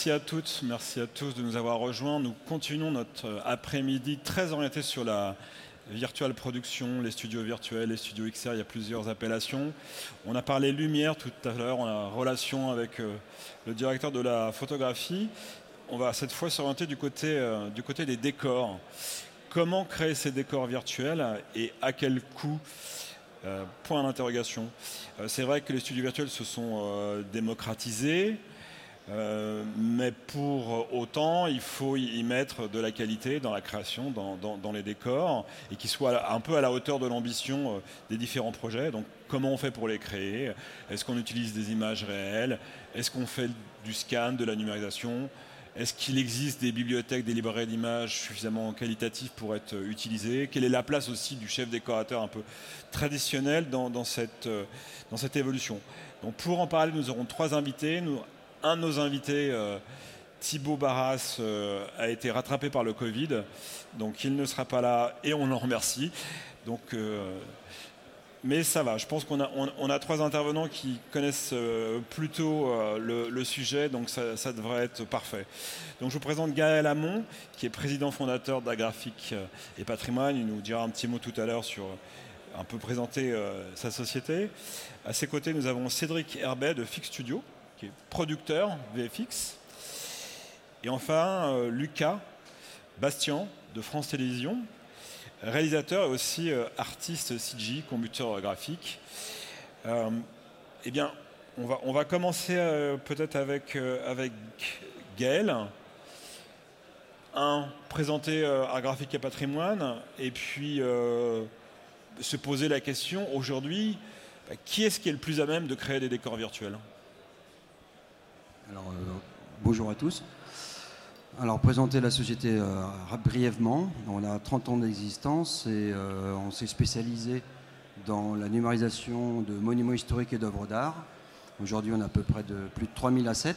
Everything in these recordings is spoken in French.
merci à toutes, merci à tous de nous avoir rejoints. Nous continuons notre euh, après-midi très orienté sur la virtual production, les studios virtuels, les studios XR, il y a plusieurs appellations. On a parlé lumière tout à l'heure, on a relation avec euh, le directeur de la photographie. On va cette fois s'orienter du, côté, euh, du côté des décors. Comment créer ces décors virtuels et à quel coût point d'interrogation. c'est vrai que les studios virtuels se sont démocratisés, euh, mais pour autant, il faut y mettre de la qualité dans la création, dans, les décors, et qui soit un peu à la hauteur de l'ambition euh, des différents projets. Donc, comment on fait pour les créer? Est-ce qu'on utilise des images réelles? Est-ce qu'on fait du scan, de la numérisation? Est-ce qu'il existe des bibliothèques, des librairies d'images suffisamment qualitatives pour être utilisées? Quelle est la place aussi du chef décorateur un peu traditionnel dans, cette, euh, cette évolution? Donc pour en parler, nous aurons trois invités. Un de nos invités, euh, Thibaut Barras, euh, a été rattrapé par le Covid, donc il ne sera pas là et on en remercie. Donc, euh, mais ça va, je pense qu'on a, on, a trois intervenants qui connaissent plutôt le, sujet, donc ça, devrait être parfait. Donc je vous présente Gaël Hamon, qui est président fondateur d'Agraphique et Patrimoine. Il nous dira un petit mot tout à l'heure sur un peu présenter sa société. À ses côtés, nous avons Cédric Herbet de Fix Studio, qui est producteur VFX. Et enfin, euh, Lucas Bastien de France Télévisions, réalisateur et aussi euh, artiste CG, computer graphique. Euh, eh bien, on va, on va commencer peut-être avec, avec Gaël. Un, présenter Art Graphique et Patrimoine, et puis se poser la question aujourd'hui, bah, qui est-ce qui est le plus à même de créer des décors virtuels? Alors, euh, bonjour à tous. Alors, présenter la société euh, brièvement. On a 30 ans d'existence et euh, on s'est spécialisé dans la numérisation de monuments historiques et d'œuvres d'art. Aujourd'hui, on a à peu près de plus de 3000 assets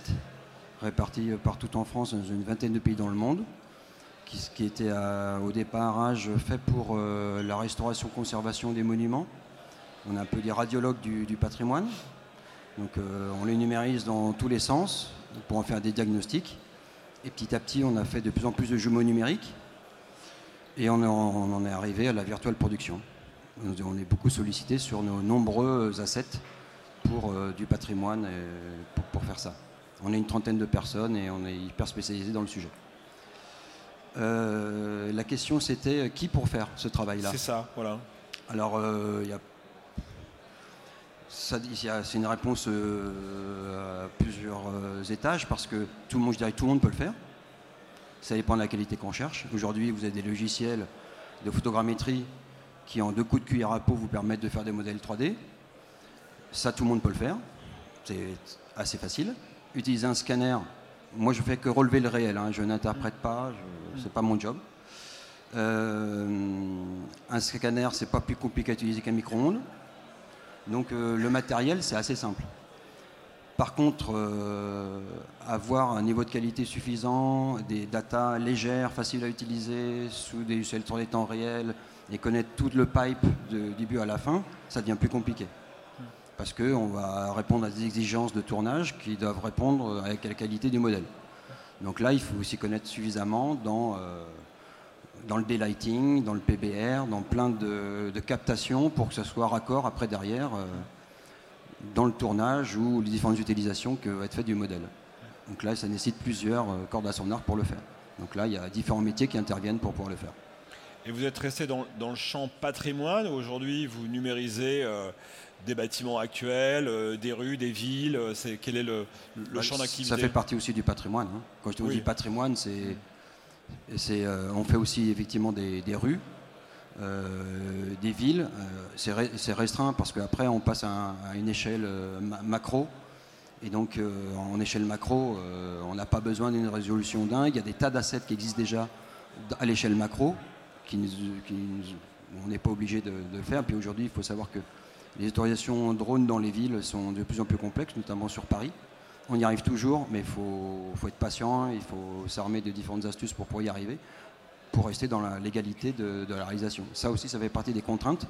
répartis partout en France, dans une vingtaine de pays dans le monde, qui, qui était au départage fait pour la restauration-conservation des monuments. On a un peu des radiologues du patrimoine, donc euh, on les numérise dans tous les sens pour en faire des diagnostics. Et petit à petit, on a fait de plus en plus de jumeaux numériques. Et on, en est arrivé à la virtuelle production. On est beaucoup sollicité sur nos nombreux assets pour euh, du patrimoine pour, faire ça. On est une trentaine de personnes et on est hyper spécialisé dans le sujet. Euh, la question c'était qui pour faire ce travail-là? C'est ça, voilà. Alors il y a c'est une réponse euh, à plusieurs euh, étages parce que tout le monde, je dirais, tout le monde peut le faire. Ça dépend de la qualité qu'on cherche. Aujourd'hui, vous avez des logiciels de photogrammétrie qui, en deux coups de cuillère à peau, vous permettent de faire des modèles 3D. Ça, tout le monde peut le faire. C'est assez facile. Utiliser un scanner, moi, je fais que relever le réel. Hein. Je n'interprète pas, ce n'est pas mon job. Euh, un scanner, c'est pas plus compliqué à utiliser qu'un micro-ondes. Donc euh, le matériel, c'est assez simple. Par contre, euh, avoir un niveau de qualité suffisant, des datas légères, faciles à utiliser, sous des, sur des temps réels, et connaître tout le pipe du début à la fin, ça devient plus compliqué. Parce qu'on va répondre à des exigences de tournage qui doivent répondre avec la qualité du modèle. Donc là, il faut aussi connaître suffisamment dans euh, dans le daylighting, dans le PBR, dans plein de, captations pour que ça soit raccord après derrière euh, dans le tournage ou les différentes utilisations que va être fait du modèle. Donc là, ça nécessite plusieurs euh, cordes à son arc pour le faire. Donc là, il y a différents métiers qui interviennent pour pouvoir le faire. Et vous êtes resté dans, le champ patrimoine. Aujourd'hui, vous numérisez euh, des bâtiments actuels, des rues, des villes. C'est, quel est le, bah, champ d'activité? Ça fait partie aussi du patrimoine. Hein. Quand je dis patrimoine, c'est euh, on fait aussi effectivement des, rues, euh, des villes. Euh, c'est restreint parce qu'après on passe à, une échelle macro. Et donc en échelle macro, on n'a pas besoin d'une résolution dingue. Il y a des tas d'assets qui existent déjà à l'échelle macro, qui, on n'est pas obligé de, de, faire. Puis aujourd'hui, il faut savoir que les autorisations drones dans les villes sont de plus en plus complexes, notamment sur Paris. On y arrive toujours, mais il faut, être patient, il faut s'armer de différentes astuces pour pouvoir y arriver, pour rester dans la légalité de, la réalisation. Ça aussi, ça fait partie des contraintes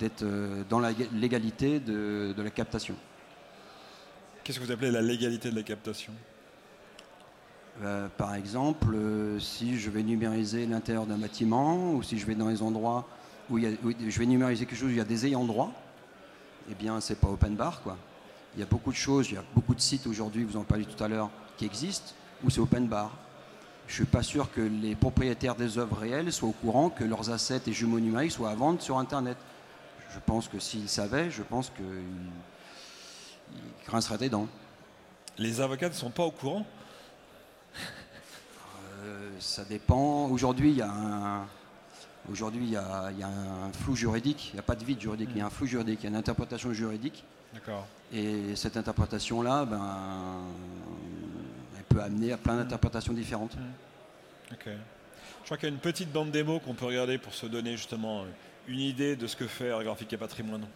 d'être euh, dans la légalité de, la captation. Qu'est-ce que vous appelez la légalité de la captation? Euh, par exemple, euh, si je vais numériser l'intérieur d'un bâtiment ou si je vais dans les endroits où, il y a, où je vais numériser quelque chose où il y a des ayants droit, eh bien, c'est pas open bar. Quoi. Il y a beaucoup de choses, il y a beaucoup de sites aujourd'hui, vous en parliez tout à l'heure, qui existent où c'est open bar. Je suis pas sûr que les propriétaires des œuvres réelles soient au courant que leurs assets et jumeaux numériques soient à vendre sur Internet. Je pense que s'ils savaient, je pense qu'ils ils grinceraient des dents. Les avocats ne sont pas au courant? Euh, ça dépend. Aujourd'hui, il y a un. Aujourd'hui, il y, a, il y a un flou juridique, il n'y a pas de vide juridique, il y a un flou juridique, il y a une interprétation juridique. D'accord. Et cette interprétation-là, ben, elle peut amener à plein d'interprétations différentes. Je crois qu'il y a une petite bande démo qu'on peut regarder pour se donner justement une idée de ce que fait Art Graphique et Patrimoine.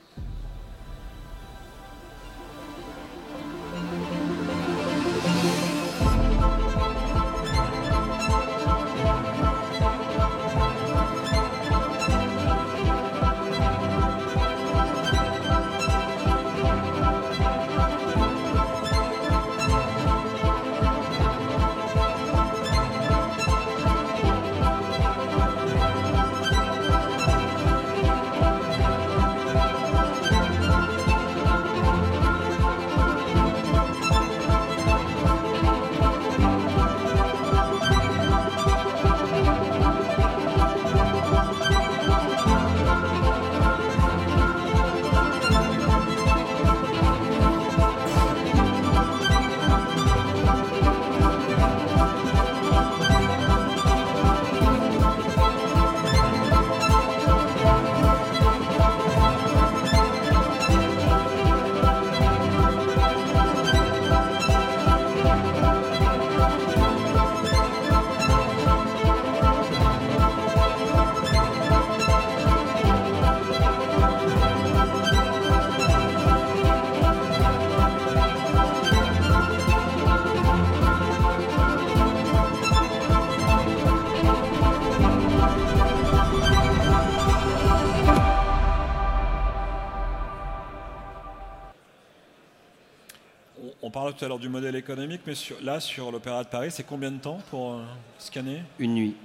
Tout à l'heure du modèle économique, mais sur- là, sur l'Opéra de Paris, c'est combien de temps pour euh, scanner? Une nuit.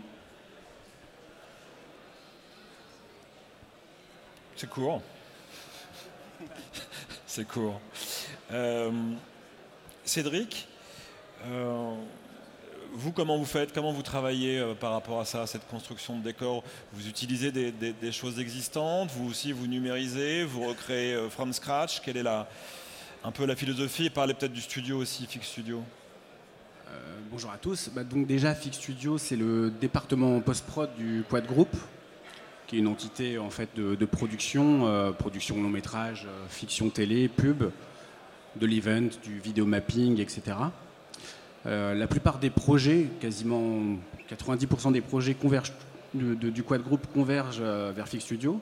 C'est court. C'est court. Euh, Cédric, euh, vous, comment vous faites? Comment vous travaillez euh, par rapport à ça, à cette construction de décor Vous utilisez des, des- des choses existantes? Vous aussi, vous numérisez? Vous recréez from scratch? Quelle est la, un peu la philosophie Et parlez peut-être du studio aussi, Fix Studio. Euh, bonjour à tous. Bah, donc déjà, Fix Studio, c'est le département post-prod du Quad Group, qui est une entité en fait de, production, euh, production long métrage, euh, fiction télé, pub, de l'event, du vidéo mapping, etc. La plupart des projets, quasiment 90% des projets convergent, du Quad Group convergent vers Fix Studio.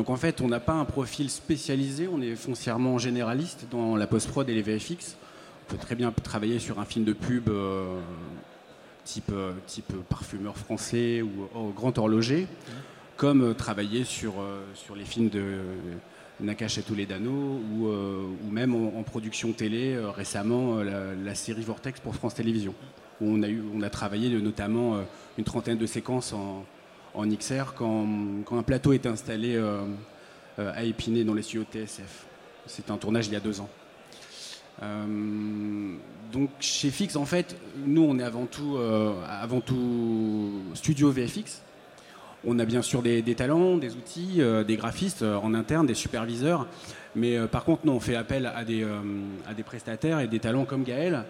Donc en fait, on n'a pas un profil spécialisé, on est foncièrement généraliste dans la post-prod et les VFX. On peut très bien travailler sur un film de pub euh, type, euh, type parfumeur français ou oh, grand horloger, comme euh, travailler sur, euh, sur les films de Nakash et Toledano ou, euh, ou même en, production télé euh, récemment euh, la, la série Vortex pour France Télévisions, où on a, eu, on a travaillé notamment euh, une trentaine de séquences en, en XR quand, un plateau est installé euh, euh, à Épinay dans les studios TSF. C'était un tournage il y a deux ans. Euh, donc chez Fix, en fait, nous on est avant tout, studio VFX. On a bien sûr des, talents, des outils, des graphistes en interne, des superviseurs. Mais par contre, nous on fait appel à des, à des prestataires et des talents comme Gaël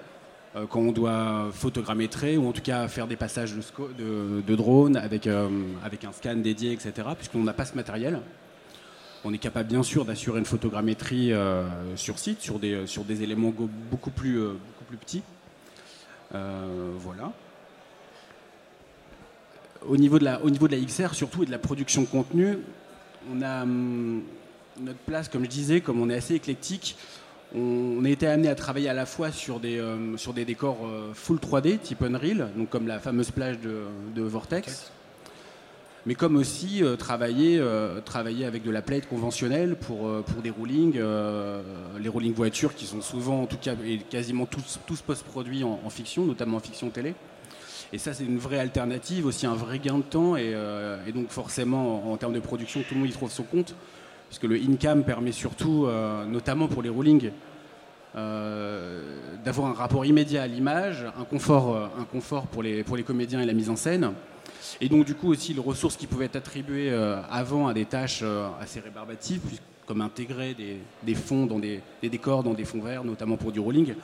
quand on doit photogrammétrer ou en tout cas faire des passages de, drone avec, euh, avec un scan dédié, etc. Puisqu'on n'a pas ce matériel. On est capable bien sûr d'assurer une photogrammétrie euh, sur site, sur des, éléments beaucoup plus, euh, petits. Euh, voilà. Au niveau, de la, au niveau de la XR surtout et de la production de contenu, on a hum, notre place, comme je disais, comme on est assez éclectique, on, a été amené à travailler à la fois sur des, euh, sur des décors euh, full 3D, type Unreal, donc comme la fameuse plage de, de Vortex, mais comme aussi travailler, travailler avec de la plate conventionnelle pour, pour des roulings, les roulings voitures qui sont souvent, en tout cas, et quasiment tous, tous post-produits en, en, fiction, notamment en fiction télé. Et ça, c'est une vraie alternative, aussi un vrai gain de temps. Et, et donc, forcément, en, en, termes de production, tout le monde y trouve son compte. Puisque le in-cam permet surtout, notamment pour les roulings, euh, d'avoir un rapport immédiat à l'image, un confort, euh, un confort pour, les, pour les comédiens et la mise en scène. Et donc du coup aussi les ressources qui pouvaient être attribuées euh, avant à des tâches assez rébarbatives, comme intégrer des, des fonds dans des, des, décors, dans des fonds verts, notamment pour du rolling.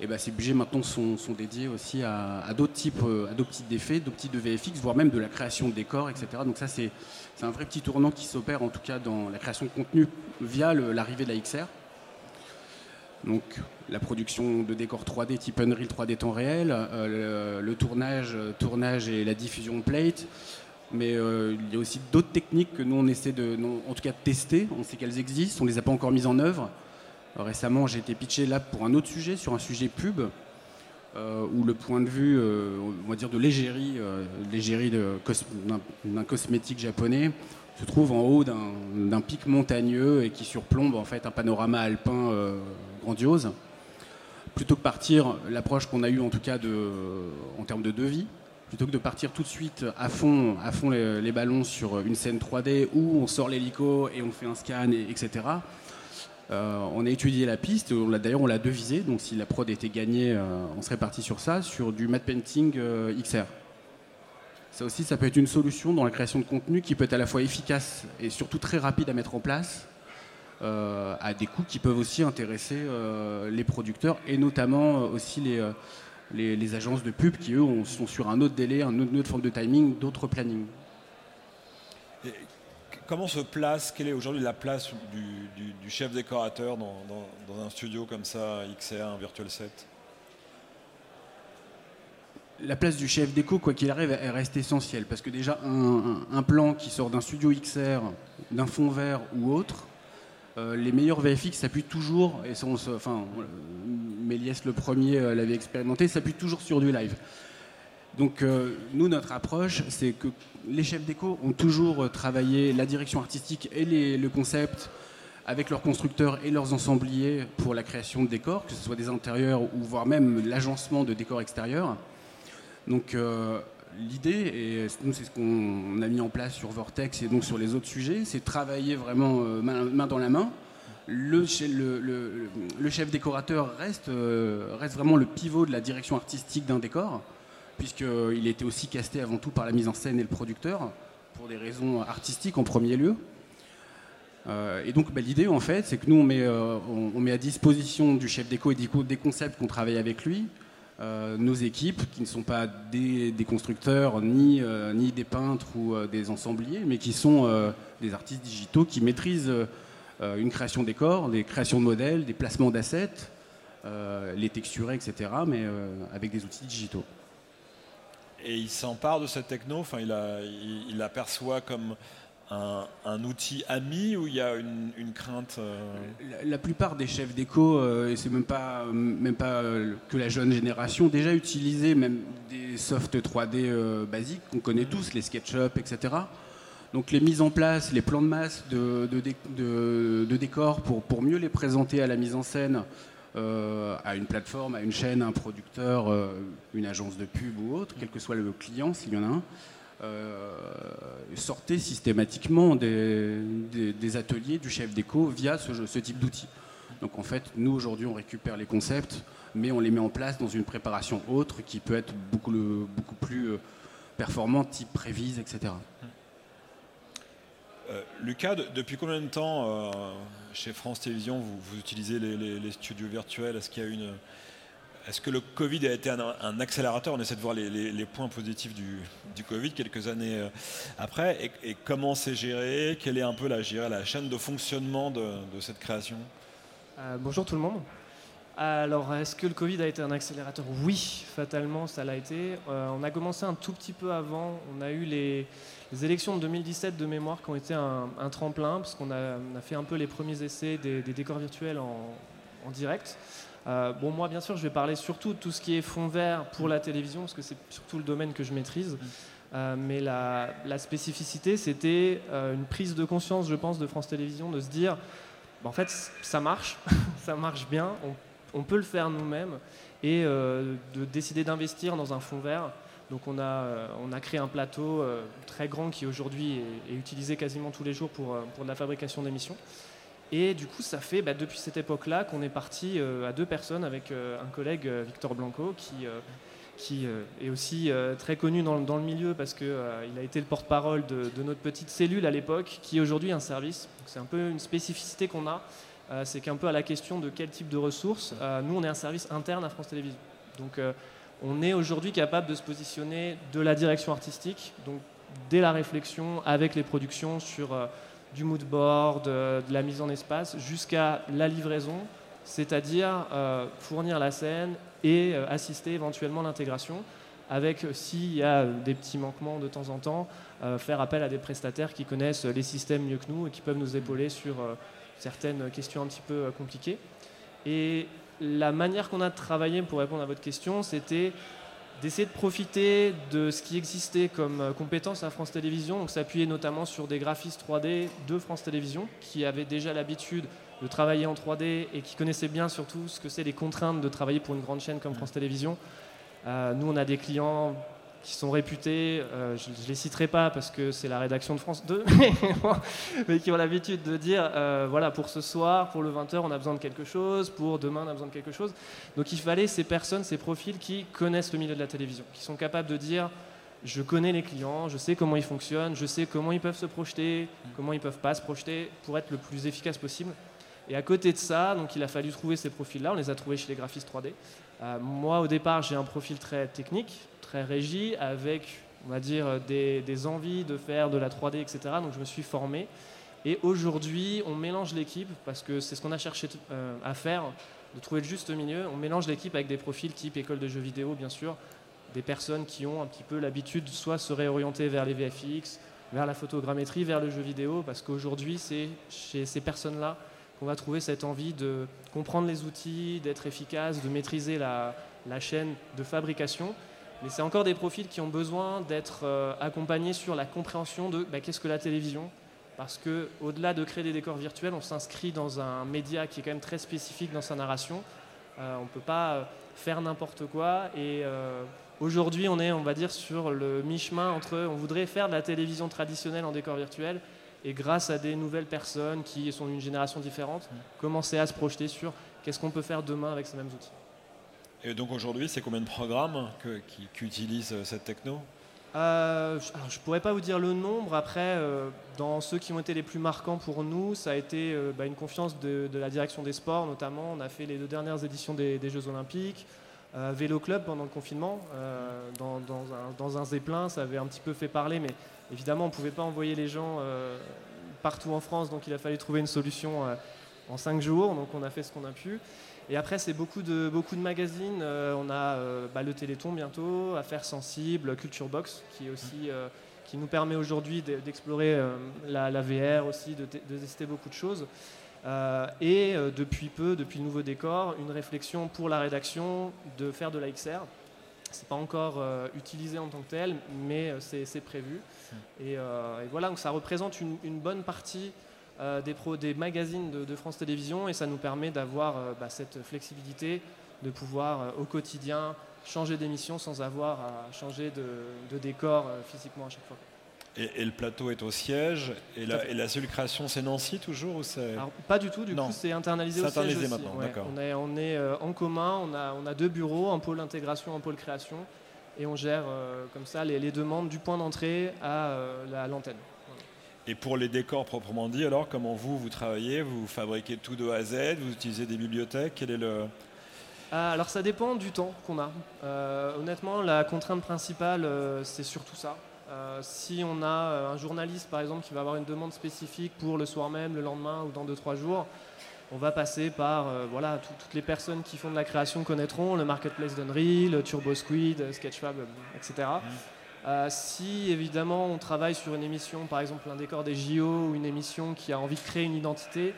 Et ben, ces budgets maintenant sont, dédiés aussi à, à d'autres types, d'effets, d'autres types de VFX, voire même de la création de décors, etc. Donc ça c'est, un vrai petit tournant qui s'opère en tout cas dans la création de contenu via l'arrivée de la XR. Donc la production de décors 3D type Unreal 3D temps réel, euh, le, tournage, tournage et la diffusion de plate. Mais euh, il y a aussi d'autres techniques que nous on essaie de, en tout cas de tester. On sait qu'elles existent, on les a pas encore mises en œuvre. Euh, récemment, j'ai été pitché là pour un autre sujet, sur un sujet pub, euh, où le point de vue, euh, on va dire de l'égérie, l'égérie d'un cos cosmétique japonais, se trouve en haut d'un pic montagneux et qui surplombe en fait un panorama alpin grandiose. Plutôt que partir, l'approche qu'on a eue en tout cas en termes de devis, plutôt que de partir tout de suite à fond, à fond les, ballons sur une scène 3D où on sort l'hélico et on fait un scan, et, etc. Euh, on a étudié la piste, d'ailleurs on l'a devisé, donc si la prod était gagnée, euh, on serait parti sur ça, sur du matte painting euh, XR. Ça aussi, ça peut être une solution dans la création de contenu qui peut être à la fois efficace et surtout très rapide à mettre en place, à des coûts qui peuvent aussi intéresser les producteurs et notamment aussi les, les, agences de pub qui, eux, ont, sont sur un autre délai, une autre forme de timing, d'autres plannings. Comment se place, quelle est aujourd'hui la place du, chef décorateur dans, un studio comme ça, XR, Virtual 7 la place du chef déco, quoi qu'il arrive, elle reste essentielle. Parce que déjà, un, plan qui sort d'un studio XR, d'un fond vert ou autre, euh, les meilleurs VFX s'appuient toujours, et sont, enfin, Méliès le premier euh, l'avait expérimenté, s'appuient toujours sur du live. Donc euh, nous, notre approche, c'est que les chefs déco ont toujours travaillé la direction artistique et le concept avec leurs constructeurs et leurs ensembliers pour la création de décors, que ce soit des intérieurs ou voire même l'agencement de décors extérieurs. Donc euh, l'idée, et nous c'est ce qu'on a mis en place sur Vortex et donc sur les autres sujets, c'est travailler vraiment euh, main, dans la main. Le, chef décorateur reste, euh, reste, vraiment le pivot de la direction artistique d'un décor, puisqu'il était aussi casté avant tout par la mise en scène et le producteur, pour des raisons artistiques en premier lieu. Euh, et donc bah, l'idée en fait, c'est que nous on met, euh, on, met à disposition du chef déco et des concepts qu'on travaille avec lui, euh, nos équipes, qui ne sont pas des, constructeurs, ni, euh, des peintres ou euh, des ensembliers, mais qui sont euh, des artistes digitaux qui maîtrisent euh, une création des corps, des créations de modèles, des placements d'assets, euh, les texturer, etc., mais avec des outils digitaux. Et il s'empare de cette techno, enfin, il, a, il, comme un, un, outil ami ou il y a une, une crainte euh... la, la, plupart des chefs d'éco, euh, et c'est même pas, même pas euh, que la jeune génération, déjà utilisaient même des softs 3D euh, basiques qu'on connaît tous, les SketchUp, etc. Donc les mises en place, les plans de masse de, de, de, de décors pour, pour mieux les présenter à la mise en scène, euh, à une plateforme, à une chaîne, à un producteur, euh, une agence de pub ou autre, quel que soit le client, s'il y en a un, euh, sortait systématiquement des, ateliers du chef d'éco via ce, type d'outils. Donc en fait, nous aujourd'hui, on récupère les concepts, mais on les met en place dans une préparation autre qui peut être beaucoup, beaucoup plus performante, type prévise, etc. Lucas, de, depuis combien de temps chez France Télévisions vous, utilisez les, studios virtuels Est-ce qu'il y a une est-ce que le Covid a été un, accélérateur? On essaie de voir les, points positifs du, Covid quelques années euh, après. Et, comment c'est géré? Quelle est un peu la, la chaîne de fonctionnement de, de cette création? Euh, Bonjour tout le monde. Alors, est-ce que le Covid a été un accélérateur? Oui, fatalement, ça l'a été. Euh, on a commencé un tout petit peu avant. On a eu les, les élections de 2017 de mémoire qui ont été un, un tremplin, parce qu'on a, a, fait un peu les premiers essais des, des décors virtuels en, en direct. Euh, bon, moi, bien sûr, je vais parler surtout de tout ce qui est fond vert pour la télévision, parce que c'est surtout le domaine que je maîtrise. mais la, spécificité, c'était une prise de conscience, je pense, de France Télévisions, de se dire, bah, en fait, ça marche, ça marche bien, on, peut le faire nous-mêmes, et de décider d'investir dans un fonds vert. Donc on a, on a créé un plateau très grand qui aujourd'hui est, utilisé quasiment tous les jours pour, pour la fabrication d'émissions. Et du coup, ça fait bah, depuis cette époque-là qu'on est parti euh, à deux personnes avec euh, un collègue, euh, Victor Blanco, qui, qui est aussi très connu dans, le milieu parce qu'il a été le porte-parole de, notre petite cellule à l'époque, qui est aujourd'hui un service. C'est un peu une spécificité qu'on a, c'est qu'un peu à la question de quel type de ressources, nous, on est un service interne à France Télévisions. Donc, on est aujourd'hui capable de se positionner de la direction artistique, donc dès la réflexion avec les productions sur du mood board, de, la mise en espace, jusqu'à la livraison, c'est-à-dire euh, fournir la scène et euh, assister éventuellement l'intégration, avec euh, s'il y a des petits manquements de temps en temps, faire appel à des prestataires qui connaissent les systèmes mieux que nous et qui peuvent nous épauler sur certaines questions un petit peu compliquées. Et la manière qu'on a de travailler pour répondre à votre question, c'était d'essayer de profiter de ce qui existait comme euh, compétence à France Télévisions, donc s'appuyer notamment sur des graphistes 3D de France Télévisions qui avaient déjà l'habitude de travailler en 3D et qui connaissaient bien surtout ce que c'est les contraintes de travailler pour une grande chaîne comme France Télévisions. Euh, nous, on a des clients qui sont réputés, euh, je ne les citerai pas parce que c'est la rédaction de France 2, mais qui ont l'habitude de dire, euh, voilà, pour ce soir, pour le 20h, on a besoin de quelque chose, pour demain, on a besoin de quelque chose. Donc il fallait ces personnes, ces profils qui connaissent le milieu de la télévision, qui sont capables de dire, je connais les clients, je sais comment ils fonctionnent, je sais comment ils peuvent se projeter, comment ils peuvent pas se projeter pour être le plus efficace possible. Et à côté de ça, donc il a fallu trouver ces profils-là, on les a trouvés chez les graphistes 3D. Euh, moi, au départ, j'ai un profil très technique, très régie, avec, on va dire, des, envies de faire de la 3D, etc. Donc je me suis formé. Et aujourd'hui, on mélange l'équipe, parce que c'est ce qu'on a cherché euh, à faire, de trouver le juste milieu. On mélange l'équipe avec des profils type école de jeux vidéo, bien sûr, des personnes qui ont un petit peu l'habitude soit se réorienter vers les VFX, vers la photogrammétrie, vers le jeu vidéo, parce qu'aujourd'hui, c'est chez ces personnes-là qu'on va trouver cette envie de comprendre les outils, d'être efficace, de maîtriser la, la chaîne de fabrication mais c'est encore des profils qui ont besoin d'être euh, accompagnés sur la compréhension de bah, qu'est-ce que la télévision? Parce que au-delà de créer des décors virtuels, on s'inscrit dans un média qui est quand même très spécifique dans sa narration. Euh, on ne peut pas euh, faire n'importe quoi. Et aujourd'hui, on est, on va dire, sur le mi-chemin entre on voudrait faire de la télévision traditionnelle en décor virtuel et grâce à des nouvelles personnes qui sont d'une génération différente, commencer à se projeter sur qu'est-ce qu'on peut faire demain avec ces mêmes outils. Et donc aujourd'hui, c'est combien de programmes qui, utilisent euh, cette techno? Euh, je ne pourrais pas vous dire le nombre. Après, euh, dans ceux qui ont été les plus marquants pour nous, ça a été bah, une confiance de, la direction des sports, notamment. On a fait les deux dernières éditions des, Jeux Olympiques. Vélo Club pendant le confinement, dans, un, dans, un, zeppelin, ça avait un petit peu fait parler, mais évidemment, on ne pouvait pas envoyer les gens partout en France, donc il a fallu trouver une solution en cinq jours. Donc on a fait ce qu'on a pu. Et après, c'est beaucoup de, beaucoup de magazines. Euh, on a euh, bah, le Téléthon bientôt, Affaires Sensibles, Culture Box, qui, aussi, euh, qui nous permet aujourd'hui d'explorer la, VR aussi, de, tester beaucoup de choses. et depuis peu, depuis le nouveau décor, une réflexion pour la rédaction de faire de la XR. C'est pas encore utilisé en tant que tel, mais c'est prévu. Et, voilà, donc ça représente une, une bonne partie euh, des, des magazines de, France Télévisions et ça nous permet d'avoir euh, bah, cette flexibilité de pouvoir euh, au quotidien changer d'émission sans avoir à changer de, décor physiquement à chaque fois. Et, le plateau est au siège et la, seule création c'est Nancy toujours ou Pas du tout, du coup c'est internalisé au siège aussi. maintenant, On est, on est en commun, on a, on a deux bureaux, un pôle intégration, un pôle création et on gère comme ça les, les, demandes du point d'entrée à l'antenne. Et pour les décors proprement dit, alors comment vous, vous travaillez Vous fabriquez tout de A à Z Vous utilisez des bibliothèques Quel est le... Ah, alors ça dépend du temps qu'on a. Euh, honnêtement, la contrainte principale, euh, c'est surtout ça. Euh, si on a un journaliste, par exemple, qui va avoir une demande spécifique pour le soir même, le lendemain ou dans 2-3 jours, on va passer par voilà, toutes les personnes qui font de la création connaîtront, le Marketplace d'Unreal, Turbo Squid, Sketchfab, etc. Euh, si évidemment on travaille sur une émission, par exemple un décor des JO ou une émission qui a envie de créer une identité,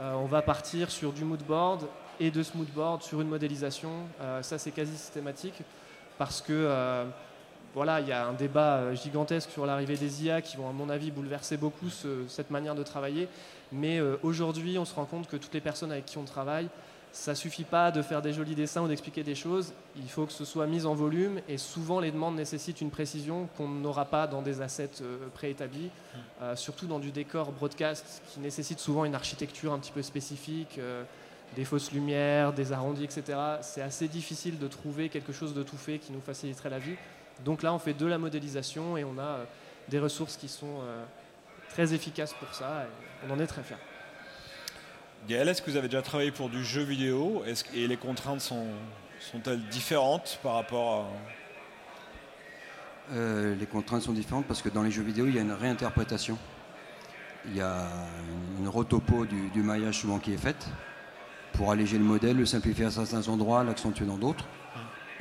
euh, on va partir sur du moodboard et de ce moodboard sur une modélisation. Euh, ça c'est quasi systématique parce que voilà, il y a un débat gigantesque sur l'arrivée des IA qui vont, à mon avis, bouleverser beaucoup cette manière de travailler. Mais aujourd'hui, on se rend compte que toutes les personnes avec qui on travaille, ça suffit pas de faire des jolis dessins ou d'expliquer des choses. Il faut que ce soit mis en volume et souvent les demandes nécessitent une précision qu'on n'aura pas dans des assets euh, préétablis, euh, surtout dans du décor broadcast qui nécessite souvent une architecture un petit peu spécifique, euh, des fausses lumières, des arrondis, etc. C'est assez difficile de trouver quelque chose de tout fait qui nous faciliterait la vie. Donc là, on fait de la modélisation et on a des ressources qui sont très efficaces pour ça et on en est très fiers. Gaël, est-ce que vous avez déjà travaillé pour du jeu vidéo? Et les contraintes sont, elles différentes par rapport à... Euh, les contraintes sont différentes parce que dans les jeux vidéo, il y a une réinterprétation. Il y a une rotopo du, du maillage souvent qui est faite pour alléger le modèle, le simplifier à certains endroits, l'accentuer dans d'autres.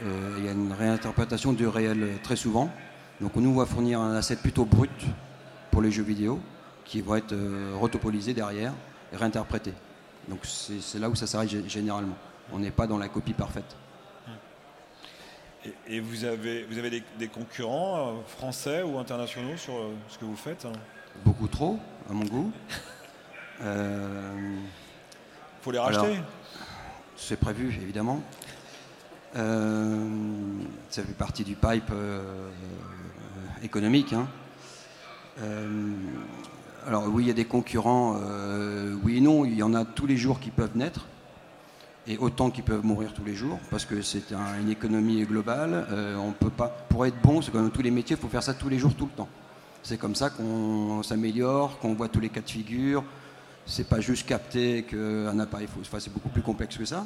Euh, il y a une réinterprétation du réel très souvent. Donc on nous va fournir un asset plutôt brut pour les jeux vidéo qui va être euh, rotopolisé derrière et réinterprété. Donc c'est là où ça s'arrête généralement. On n'est pas dans la copie parfaite. Et, vous avez, vous avez des, concurrents euh, français ou internationaux sur euh, ce que vous faites hein? Beaucoup trop, à mon goût. Il euh, faut les racheter C'est prévu, évidemment. ça fait partie du pipe économique. Hein. Alors oui, il y a des concurrents, euh, oui et non, il y en a tous les jours qui peuvent naître, et autant qui peuvent mourir tous les jours, parce que c'est une économie globale. Euh, on peut pas, pour être bon, c'est comme tous les métiers, il faut faire ça tous les jours, tout le temps. C'est comme ça qu'on s'améliore, qu'on voit tous les cas de figure. C'est pas juste capter qu'un appareil faut. Enfin, c'est beaucoup plus complexe que ça.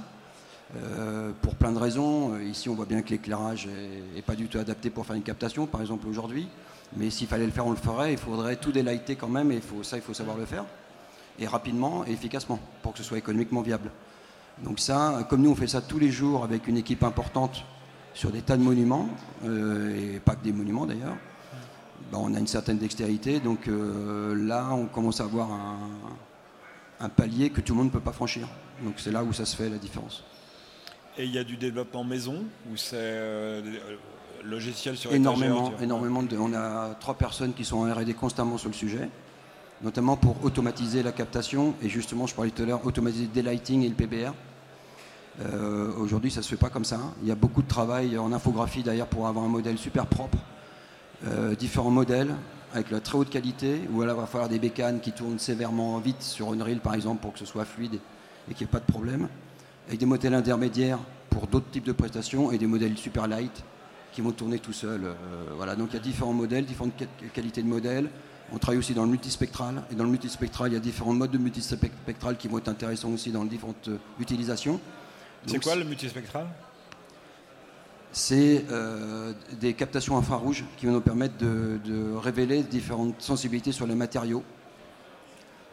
Euh, pour plein de raisons. Ici, on voit bien que l'éclairage n'est pas du tout adapté pour faire une captation, par exemple aujourd'hui. Mais s'il fallait le faire, on le ferait. Il faudrait tout délighter quand même, et ça, il faut savoir le faire. Et rapidement et efficacement, pour que ce soit économiquement viable. Donc ça, comme nous, on fait ça tous les jours avec une équipe importante sur des tas de monuments, euh, et pas que des monuments d'ailleurs, ben, on a une certaine dextérité. Donc euh, là, on commence à avoir un, palier que tout le monde ne peut pas franchir. Donc c'est là où ça se fait la différence. Et il y a du développement maison, ou c'est euh, logiciel sur énormément, énormément de, on a trois personnes qui sont en R&D constamment sur le sujet, notamment pour automatiser la captation et justement, je parlais tout à l'heure, automatiser le daylighting et le PBR. Euh, aujourd'hui, ça se fait pas comme ça. Il y a beaucoup de travail en infographie d'ailleurs pour avoir un modèle super propre, euh, différents modèles avec la très haute qualité, ou alors il va falloir des bécanes qui tournent sévèrement vite sur une reel par exemple pour que ce soit fluide et qu'il n'y ait pas de problème, avec des modèles intermédiaires pour d'autres types de prestations et des modèles super light qui vont tourner tout seuls. Euh, voilà, donc il y a différents modèles, différentes qualités de modèles. On travaille aussi dans le multispectral. Et dans le multispectral, il y a différents modes de multispectral qui vont être intéressants aussi dans les différentes euh, utilisations. C'est quoi le multispectral? C'est euh, des captations infrarouges qui vont nous permettre de, révéler différentes sensibilités sur les matériaux.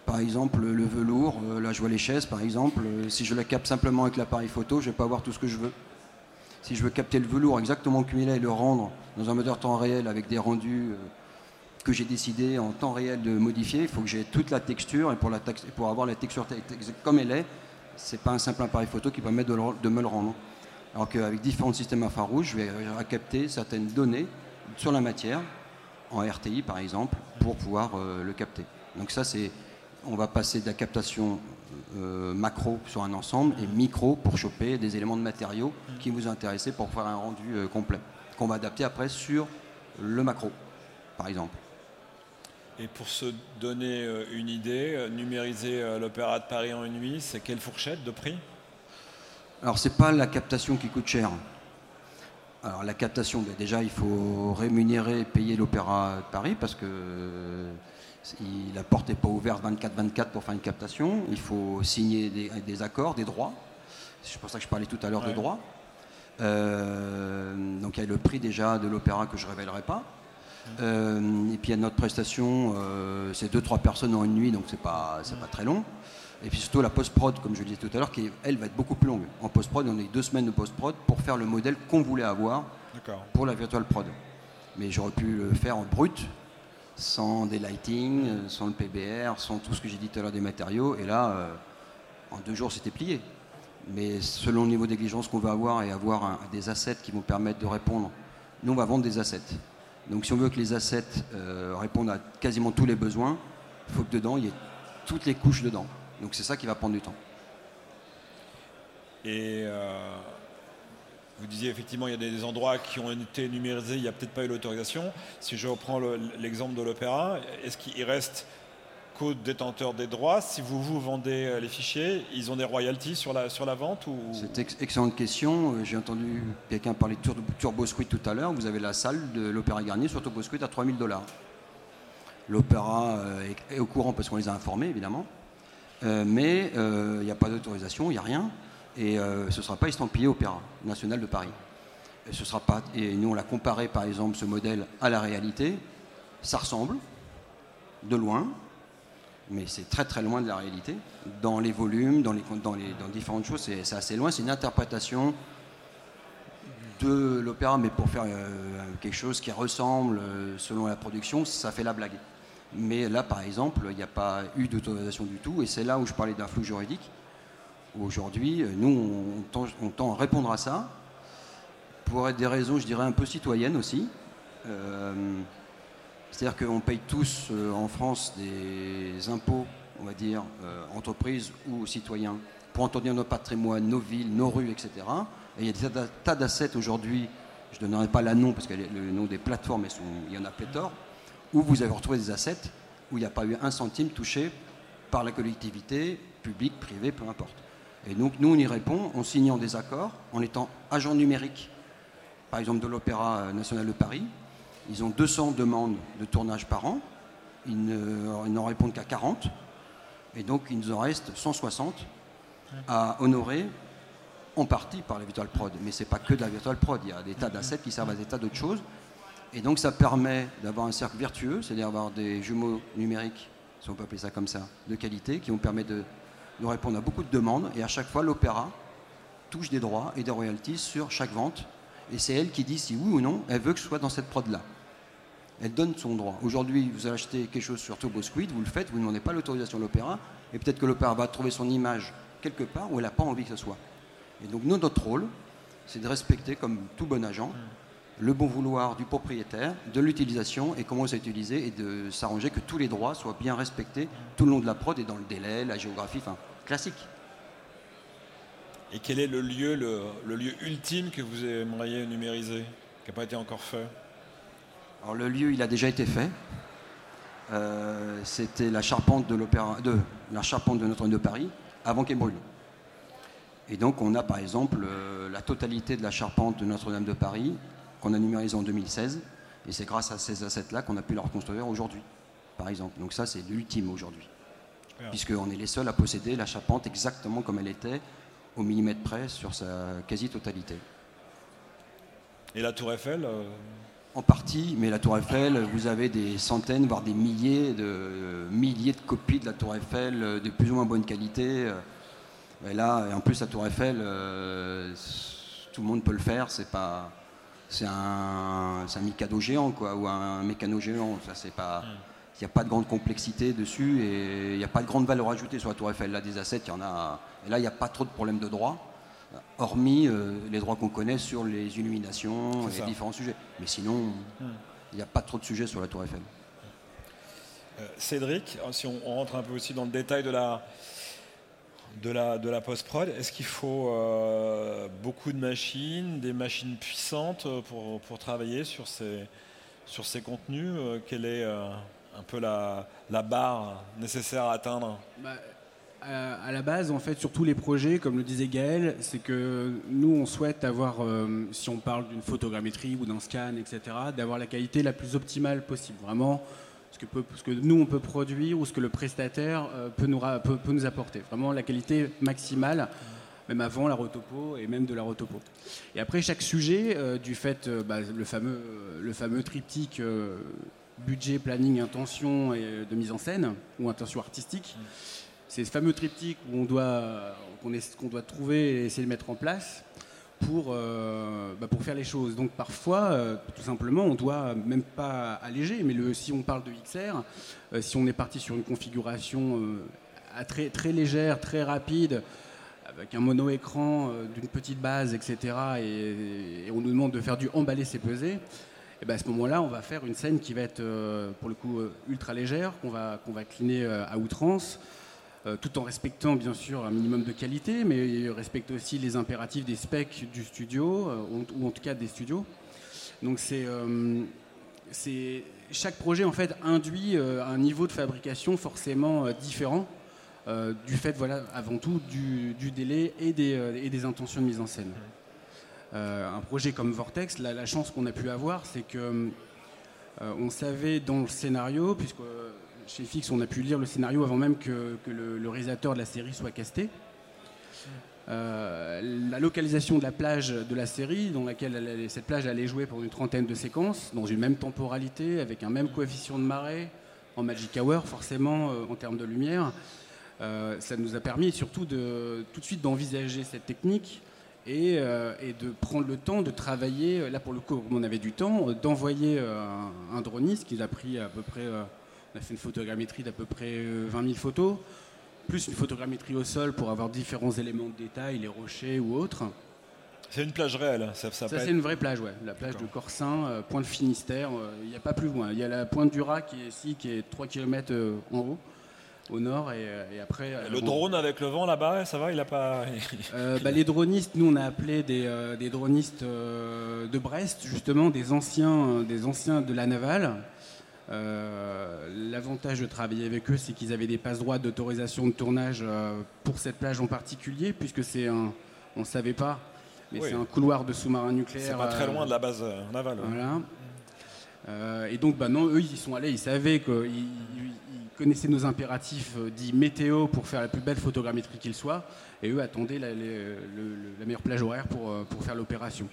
Par exemple, le velours, là je vois les chaises par exemple, si je la capte simplement avec l'appareil photo, je ne vais pas avoir tout ce que je veux. Si je veux capter le velours exactement comme il est et le rendre dans un moteur temps réel avec des rendus euh, que j'ai décidé en temps réel de modifier, il faut que j'ai toute la texture et pour, avoir la texture comme elle est, c'est pas un simple appareil photo qui permet de, de me le rendre. Alors qu'avec différents systèmes infrarouges, je vais capter certaines données sur la matière, en RTI par exemple, pour pouvoir euh, le capter. Donc ça, c'est, on va passer de la captation euh, macro sur un ensemble et micro pour choper des éléments de matériaux qui vous intéressent pour faire un rendu euh, complet, qu'on va adapter après sur le macro, par exemple. Et pour se donner euh, une idée, numériser l'Opéra de Paris en une nuit, c'est quelle fourchette de prix? Alors c'est pas la captation qui coûte cher. Alors la captation, ben, déjà il faut rémunérer et payer l'Opéra de Paris parce que la porte n'est pas ouverte 24-24 pour faire une captation. Il faut signer des, accords, des droits. C'est pour ça que je parlais tout à l'heure de droits. Euh, donc il y a le prix déjà de l'opéra que je ne révélerai pas. Euh, et puis il y a notre prestation, euh, c'est 2-3 personnes en une nuit, donc c'est pas, pas très long. Et puis surtout la post-prod, comme je le disais tout à l'heure, qui elle va être beaucoup plus longue. En post-prod, on a eu deux semaines de post-prod pour faire le modèle qu'on voulait avoir pour la virtual prod. Mais j'aurais pu le faire en brut, sans des lighting, euh, sans le PBR, sans tout ce que j'ai dit tout à l'heure des matériaux. Et là, euh, en deux jours, c'était plié. Mais selon le niveau d'exigence qu'on va avoir et avoir des assets qui vont permettre de répondre Nous, on va vendre des assets. Donc si on veut que les assets euh, répondent à quasiment tous les besoins, il faut que dedans, il y ait toutes les couches dedans. Donc c'est ça qui va prendre du temps. Et vous disiez effectivement, il y a des endroits qui ont été numérisés, il n'y a peut-être pas eu l'autorisation. Si je reprends l'exemple de l'opéra, est-ce qu'il reste qu'aux détenteurs des droits Si vous vous vendez euh, les fichiers, ils ont des royalties sur la, sur la vente ou... C'est une excellente question. Euh, j'ai entendu quelqu'un parler de Turbo Squid tout à l'heure. Vous avez la salle de l'Opéra Garnier sur Turbo Squid à 3000 dollars. L'Opéra est au courant parce qu'on les a informés, évidemment. mais il n'y a pas d'autorisation, il n'y a rien et euh, ce ne sera pas estampillé Opéra National de Paris. Et, ce sera pas, et nous, on l'a comparé, par exemple, ce modèle à la réalité. Ça ressemble, de loin, mais c'est très très loin de la réalité. Dans les volumes, dans, les, dans, les, dans différentes choses, c'est assez loin. C'est une interprétation de l'opéra, mais pour faire euh, quelque chose qui ressemble euh, selon la production, ça fait la blague. Mais là, par exemple, il n'y a pas eu d'autorisation du tout, et c'est là où je parlais d'un flou juridique. Aujourd'hui, nous, on tend, à répondre à ça pour être des raisons, je dirais, un peu citoyennes aussi. Euh, c'est-à-dire qu'on paye tous euh, en France des impôts, on va dire, euh, entreprises ou citoyens, pour entretenir nos patrimoines, nos villes, nos rues, etc. Et il y a des tas d'assets aujourd'hui, je ne donnerai pas la nom parce que le nom des plateformes, il y en a pléthore, où vous avez retrouvé des assets où il n'y a pas eu un centime touché par la collectivité, publique, privée, peu importe. Et donc nous, on y répond en signant des accords, en étant agent numérique, par exemple de l'Opéra national de Paris. Ils ont 200 demandes de tournage par an, ils n'en répondent qu'à 40, et donc il nous en reste 160 à honorer en partie par la virtual prod. Mais ce n'est pas que de la virtual prod, il y a des tas d'assets qui servent à des tas d'autres choses. Et donc ça permet d'avoir un cercle vertueux, c'est-à-dire avoir des jumeaux numériques, si on peut appeler ça comme ça, de qualité, qui vont permettre de nous répondre à beaucoup de demandes et à chaque fois l'opéra touche des droits et des royalties sur chaque vente et c'est elle qui dit si oui ou non elle veut que je sois dans cette prod là. Elle donne son droit. Aujourd'hui, vous allez acheter quelque chose sur Turbo Squid, vous le faites, vous ne demandez pas l'autorisation de l'opéra et peut-être que l'opéra va trouver son image quelque part où elle n'a pas envie que ce soit. Et donc nous, notre rôle, c'est de respecter, comme tout bon agent, le bon vouloir du propriétaire, de l'utilisation et comment c'est utilisé et de s'arranger que tous les droits soient bien respectés tout le long de la prod et dans le délai, la géographie, enfin classique. Et quel est le lieu, le, lieu ultime que vous aimeriez numériser, qui n'a pas été encore fait? Alors le lieu, il a déjà été fait. Euh, c'était la charpente de l'opéra, de la charpente de Notre-Dame de Paris, avant qu'elle brûle. Et donc on a par exemple euh, la totalité de la charpente de Notre-Dame de Paris qu'on a numérisée en 2016. Et c'est grâce à ces assets-là qu'on a pu la reconstruire aujourd'hui, par exemple. Donc ça, c'est l'ultime aujourd'hui puisqu'on est les seuls à posséder la charpente exactement comme elle était, au millimètre près, sur sa quasi-totalité. Et la tour Eiffel euh En partie, mais la tour Eiffel, vous avez des centaines, voire des milliers de, milliers de copies de la tour Eiffel euh, de plus ou moins bonne qualité. Euh. Et là, en plus, la tour Eiffel, tout le monde peut le faire, c'est pas... C'est un, un Mikado géant, quoi, ou un mécano géant. Ça, c'est pas... Hmm. Il n'y a pas de grande complexité dessus et il n'y a pas de grande valeur ajoutée sur la Tour Eiffel. Là, des assets, il y en a. Et là, il n'y a pas trop de problèmes de droit, hormis euh, les droits qu'on connaît sur les illuminations et différents sujets. Mais sinon, hmm. il n'y a pas trop de sujets sur la Tour Eiffel. Euh, Cédric, si on, rentre un peu aussi dans le détail de la, de la, de la post-prod, est-ce qu'il faut euh, beaucoup de machines, des machines puissantes pour, pour travailler sur ces, sur ces contenus Quel est un peu la, barre nécessaire à atteindre bah, à, la base, en fait, sur tous les projets, comme le disait Gaël, c'est que nous, on souhaite avoir, euh, si on parle d'une photogrammétrie ou d'un scan, etc., d'avoir la qualité la plus optimale possible. Vraiment, ce que, nous, on peut produire ou ce que le prestataire euh, peut, nous, apporter. Vraiment, la qualité maximale même avant la rotopo et même de la rotopo. Et après chaque sujet, euh, du fait, bah, le, fameux, le fameux triptyque budget, planning, intention et de mise en scène, ou intention artistique. C'est ce fameux triptyque où on doit, qu'on doit trouver et essayer de mettre en place pour, euh, bah, pour faire les choses. Donc parfois, euh, tout simplement, on doit même pas alléger, mais le, si on parle de XR, euh, si on est parti sur une configuration très, très légère, très rapide, avec un mono-écran d'une petite base, etc., et, on nous demande de faire du emballer c'est peser, et ben à ce moment-là, on va faire une scène qui va être, pour le coup, ultra légère, qu'on va, qu'on va cliner à outrance, tout en respectant bien sûr un minimum de qualité, mais respecter aussi les impératifs des specs du studio, ou en tout cas des studios. Donc c'est chaque projet en fait induit euh, un niveau de fabrication forcément euh, différent euh, du fait voilà avant tout du, délai et des, intentions de mise en scène. Un projet comme Vortex, la, chance qu'on a pu avoir, c'est que on savait dans le scénario, puisque chez Fix on a pu lire le scénario avant même que, le, réalisateur de la série soit casté. Euh, la localisation de la plage de la série, dans laquelle cette plage allait jouer pour une trentaine de séquences, dans une même temporalité, avec un même coefficient de marée, en Magic Hour forcément, euh, en termes de lumière. Euh, ça nous a permis surtout de, tout de suite d'envisager cette technique et, de prendre le temps de travailler, là pour le coup on avait du temps, d'envoyer un, un, droniste qui a pris à peu près, on a fait une photogrammétrie d'à peu près 20 000 photos, plus une photogrammétrie au sol pour avoir différents éléments de détail, les rochers ou autres. C'est une plage réelle, ça, ça, c'est une vraie plage, ouais. La plage de Corsin, euh, Pointe Finistère, euh, il n'y a pas plus loin. Il y a la Pointe du Rat qui est ici, qui est 3 km euh, en haut, au nord, et, après... le drone avec le vent là-bas, ça va, il a pas... Bah, les dronistes, nous on a appelé des, des dronistes de Brest, justement, des anciens, des anciens de la navale, euh, l'avantage de travailler avec eux, c'est qu'ils avaient des passes droits d'autorisation de tournage euh, pour cette plage en particulier, puisque c'est un, on ne savait pas, mais c'est un couloir de sous-marin nucléaire. C'est pas très euh, loin de la base navale. Voilà. et donc, bah non, eux, ils sont allés, ils savaient qu'ils connaissaient nos impératifs dits météo pour faire la plus belle photogrammétrie qu'il soit, et eux attendaient la, la meilleure plage horaire pour, pour faire l'opération.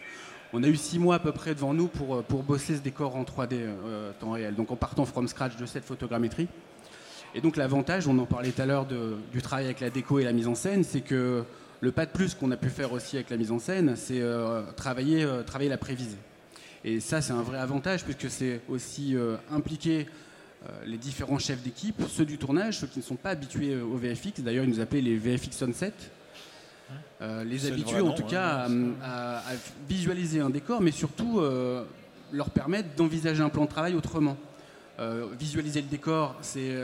On a eu six mois à peu près devant nous pour, euh, pour bosser ce décor en 3D euh, temps réel, donc en partant from scratch de cette photogrammétrie. Et donc l'avantage, on en parlait tout à l'heure du travail avec la déco et la mise en scène, c'est que le pas de plus qu'on a pu faire aussi avec la mise en scène, c'est euh, travailler, travailler la prévisée. Et ça, c'est un vrai avantage puisque c'est aussi impliquer les différents chefs d'équipe, ceux du tournage, ceux qui ne sont pas habitués au VFX. D'ailleurs, ils nous appelaient les VFX Sunset. Euh, les habituer en tout cas à, visualiser un décor, mais surtout euh, leur permettre d'envisager un plan de travail autrement. Euh, visualiser le décor, c'est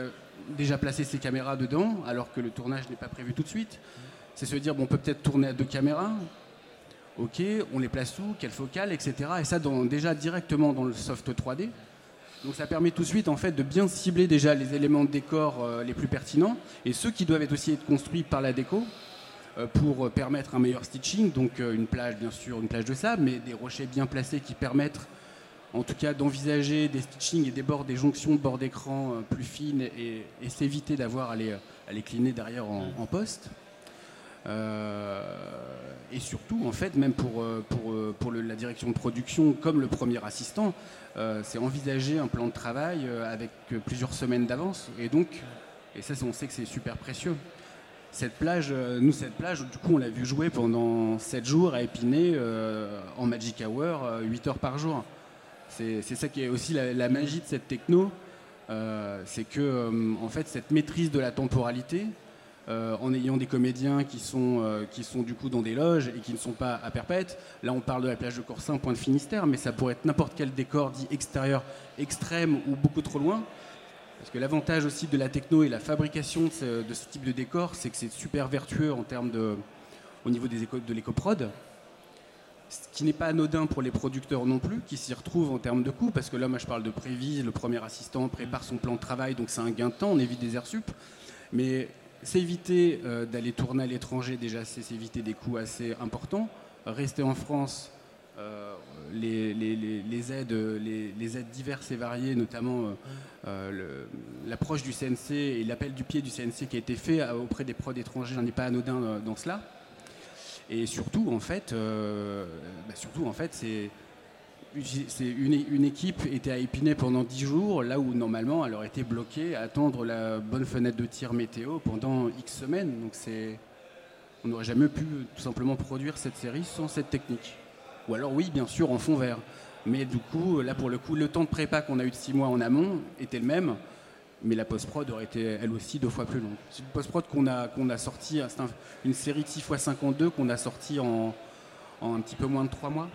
déjà placer ses caméras dedans, alors que le tournage n'est pas prévu tout de suite. C'est se dire, bon, on peut peut-être tourner à deux caméras. Ok, on les place où, quelle focale, etc. Et ça, déjà directement dans le soft 3D. Donc ça permet tout de suite en fait de bien cibler déjà les éléments de décor les plus pertinents et ceux qui doivent aussi être construits par la déco euh, pour permettre un meilleur stitching. Donc euh, une plage, bien sûr, une plage de sable, mais des rochers bien placés qui permettent en tout cas d'envisager des stitchings et des bords, des jonctions de bord d'écran euh, plus fines et, s'éviter d'avoir à à les cliner derrière en, poste. Et surtout, en fait, même pour, pour, pour la direction de production, comme le premier assistant, c'est envisager un plan de travail avec plusieurs semaines d'avance. Et donc, et ça, on sait que c'est super précieux cette plage, euh, nous, cette plage, du coup, on l'a vu jouer pendant 7 jours à Épinay euh, en Magic Hour, 8 euh, heures par jour. C'est ça qui est aussi la, magie de cette techno, c'est que, en fait, cette maîtrise de la temporalité, en ayant des comédiens qui sont, qui sont du coup dans des loges et qui ne sont pas à perpète. Là, on parle de la plage de Corsin, point de Finistère, mais ça pourrait être n'importe quel décor dit extérieur, extrême ou beaucoup trop loin. Parce que l'avantage aussi de la techno et la fabrication de ce, type de décor, c'est que c'est super vertueux en termes de, au niveau des de l'écoprod. Ce qui n'est pas anodin pour les producteurs non plus, qui s'y retrouvent en termes de coûts, parce que là, moi, je parle de prévis, le premier assistant prépare son plan de travail, donc c'est un gain de temps, on évite des airs sup. Mais c'est éviter euh, d'aller tourner à l'étranger, déjà, c'est éviter des coûts assez importants. Rester en France, euh, les, aides, les, aides diverses et variées, notamment euh, euh, l'approche du CNC et l'appel du pied du CNC qui a été fait auprès des prods étrangers, j'en ai pas anodin dans cela. Et surtout, en fait, bah, surtout, en fait, c'est une, une, équipe était à Épinay pendant 10 jours, là où normalement elle aurait été bloquée à attendre la bonne fenêtre de tir météo pendant X semaines. Donc c'est, on n'aurait jamais pu tout simplement produire cette série sans cette technique. Ou alors oui, bien sûr, en fond vert. Mais du coup, là pour le coup, le temps de prépa qu'on a eu de six mois en amont était le même. mais la post-prod aurait été elle aussi deux fois plus longue. C'est une post-prod qu'on a, a sortie, c'est une série de 6x52 qu'on a sortie en, un petit peu moins de trois mois.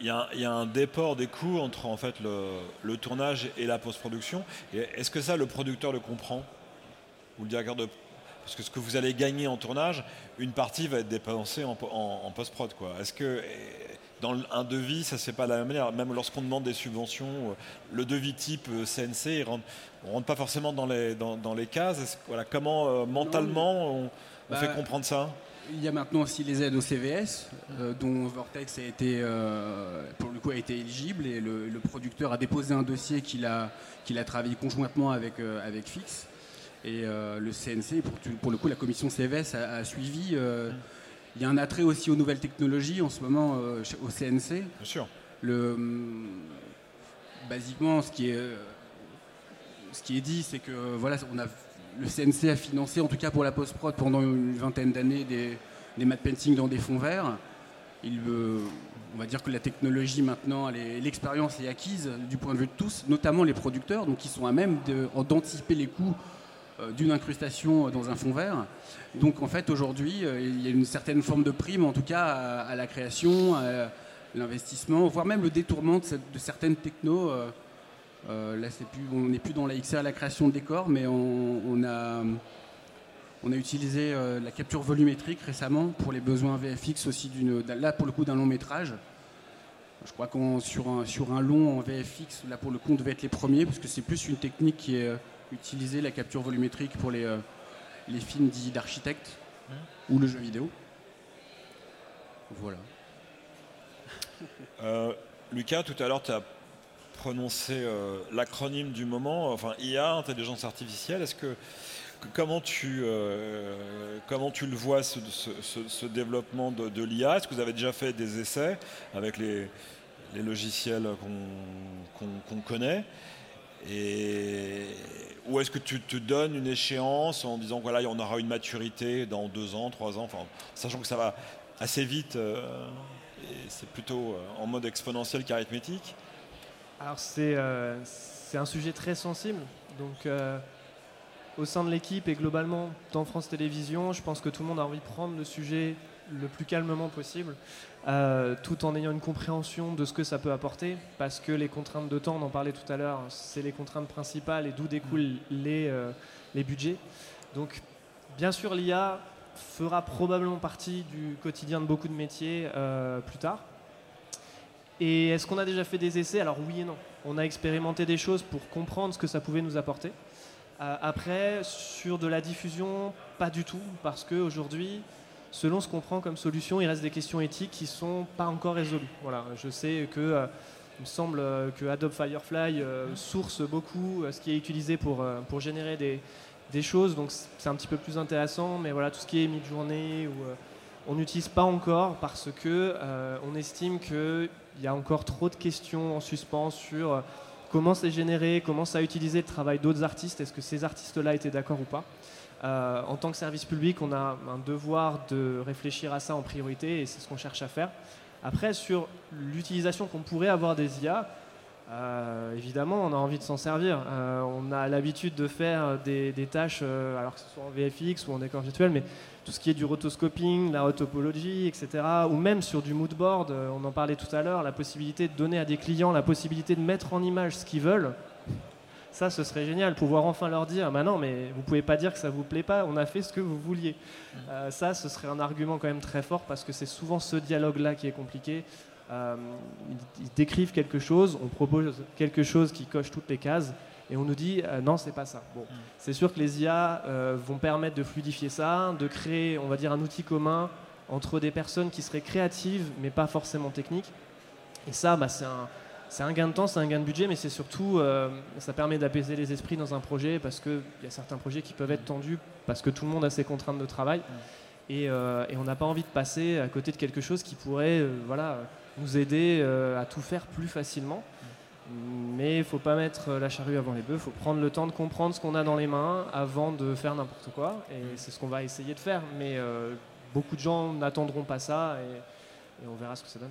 Il y, a, un déport des coûts entre en fait le, tournage et la post-production. Est-ce que ça, le producteur le comprend Ou le directeur de parce que ce que vous allez gagner en tournage, une partie va être dépensée en, post-prod. Est-ce que dans un devis, ça ne se fait pas de la même manière? Même lorsqu'on demande des subventions, euh, le devis type CNC, euh, on ne rentre pas forcément dans les, dans, les cases. Voilà, comment euh, mentalement on, bah, fait comprendre ça? Il y a maintenant aussi les aides au CVS, dont Vortex a été, pour le coup, a été éligible et le, producteur a déposé un dossier qu'il a, qu'il a travaillé conjointement avec, avec Fix. Et le CNC, pour, pour, le coup, la commission CVS a, suivi. Il y a un attrait aussi aux nouvelles technologies en ce moment euh, au CNC. Bien sûr. Le, hum, basiquement, ce qui est, euh, ce qui est dit, c'est que voilà, on a, le CNC a financé, en tout cas pour la post-prod, pendant une vingtaine d'années, des, des matte painting dans des fonds verts. Il, on va dire que la technologie maintenant, l'expérience est acquise du point de vue de tous, notamment les producteurs, donc ils sont à même d'anticiper les coûts euh, d'une incrustation dans un fond vert. Donc en fait aujourd'hui euh, il y a une certaine forme de prime en tout cas à, la création, à l'investissement, voire même le détournement de, certaines technos. Euh, là plus, on n'est plus dans la XR, la création de décors, mais on, a, on a utilisé la capture volumétrique récemment pour les besoins VFX aussi, là pour le coup d'un long métrage. Je crois qu'on sur un, sur un long en VFX, là pour le coup on devait être les premiers, parce que c'est plus une technique qui est utiliser la capture volumétrique pour les, euh, les films dits d'architecte ou le jeu vidéo. Voilà. Euh, Lucas, tout à l'heure, tu as prononcé euh, l'acronyme du moment, enfin IA, intelligence artificielle. Est-ce que comment tu, comment tu le vois ce, développement de, l'IA Est-ce que vous avez déjà fait des essais avec les, logiciels qu'on connaît? Ou est-ce que tu te donnes une échéance en disant voilà, en aura une maturité dans deux ans, trois ans, sachant que ça va assez vite euh, et c'est plutôt euh, en mode exponentiel qu'arithmétique Alors c'est euh, un sujet très sensible. Donc au sein de l'équipe et globalement dans France Télévisions, je pense que tout le monde a envie de prendre le sujet le plus calmement possible. Euh, tout en ayant une compréhension de ce que ça peut apporter, parce que les contraintes de temps, on en parlait tout à l'heure, c'est les contraintes principales et d'où découlent les, euh, les budgets. Donc, bien sûr, l'IA fera probablement partie du quotidien de beaucoup de métiers euh, plus tard. Et est-ce qu'on a déjà fait des essais? Alors oui et non. On a expérimenté des choses pour comprendre ce que ça pouvait nous apporter. après, sur de la diffusion, pas du tout, parce qu'aujourd'hui, selon ce qu'on prend comme solution, il reste des questions éthiques qui ne sont pas encore résolues. Voilà, je sais que euh, il me semble euh, que Adobe Firefly euh, source beaucoup ce qui est utilisé pour, pour générer des, des choses, donc c'est un petit peu plus intéressant, mais voilà, tout ce qui est mid-journée, on n'utilise pas encore parce que on estime qu'il y a encore trop de questions en suspens sur comment c'est généré, comment ça a utilisé le travail d'autres artistes, est-ce que ces artistes-là étaient d'accord ou pas. Euh, en tant que service public, on a un devoir de réfléchir à ça en priorité et c'est ce qu'on cherche à faire. Après, sur l'utilisation qu'on pourrait avoir des IA, euh, évidemment, on a envie de s'en servir. Euh, on a l'habitude de faire des, tâches, alors que ce soit en VFX ou en décor virtuel, mais tout ce qui est du rotoscoping, la rotopologie, etc., ou même sur du moodboard, on en parlait tout à l'heure, la possibilité de donner à des clients la possibilité de mettre en image ce qu'ils veulent, ça, ce serait génial, pouvoir enfin leur dire, bah non, mais vous pouvez pas dire que ça vous plaît pas, on a fait ce que vous vouliez. Euh, ça, ce serait un argument quand même très fort parce que c'est souvent ce dialogue-là qui est compliqué. Euh, ils, décrivent quelque chose, on propose quelque chose qui coche toutes les cases et on nous dit euh, non, c'est pas ça. Bon, c'est sûr que les IA vont permettre de fluidifier ça, de créer, on va dire, un outil commun entre des personnes qui seraient créatives mais pas forcément techniques. Et ça, bah, c'est un c'est un gain de temps, c'est un gain de budget, mais c'est surtout, euh, ça permet d'apaiser les esprits dans un projet parce qu'il y a certains projets qui peuvent être tendus parce que tout le monde a ses contraintes de travail. Euh, et, on n'a pas envie de passer à côté de quelque chose qui pourrait euh, voilà, nous aider à tout faire plus facilement. Mais il ne faut pas mettre la charrue avant les bœufs, il faut prendre le temps de comprendre ce qu'on a dans les mains avant de faire n'importe quoi. Et c'est ce qu'on va essayer de faire. Mais beaucoup de gens n'attendront pas ça et on verra ce que ça donne.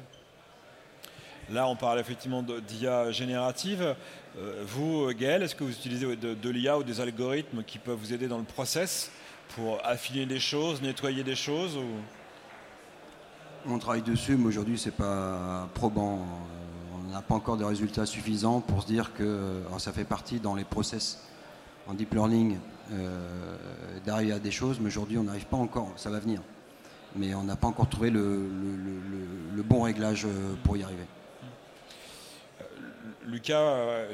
Là, on parle effectivement d'IA générative. vous, Gaël, est-ce que vous utilisez de, l'IA ou des algorithmes qui peuvent vous aider dans le process pour affiner des choses, nettoyer des choses On travaille dessus, mais aujourd'hui, c'est pas probant. On n'a pas encore de résultats suffisants pour se dire que ça fait partie dans les process en deep learning euh, d'arriver à des choses, mais aujourd'hui on n'arrive pas encore, ça va venir. Mais on n'a pas encore trouvé le, bon réglage euh, pour y arriver. Euh, Lucas,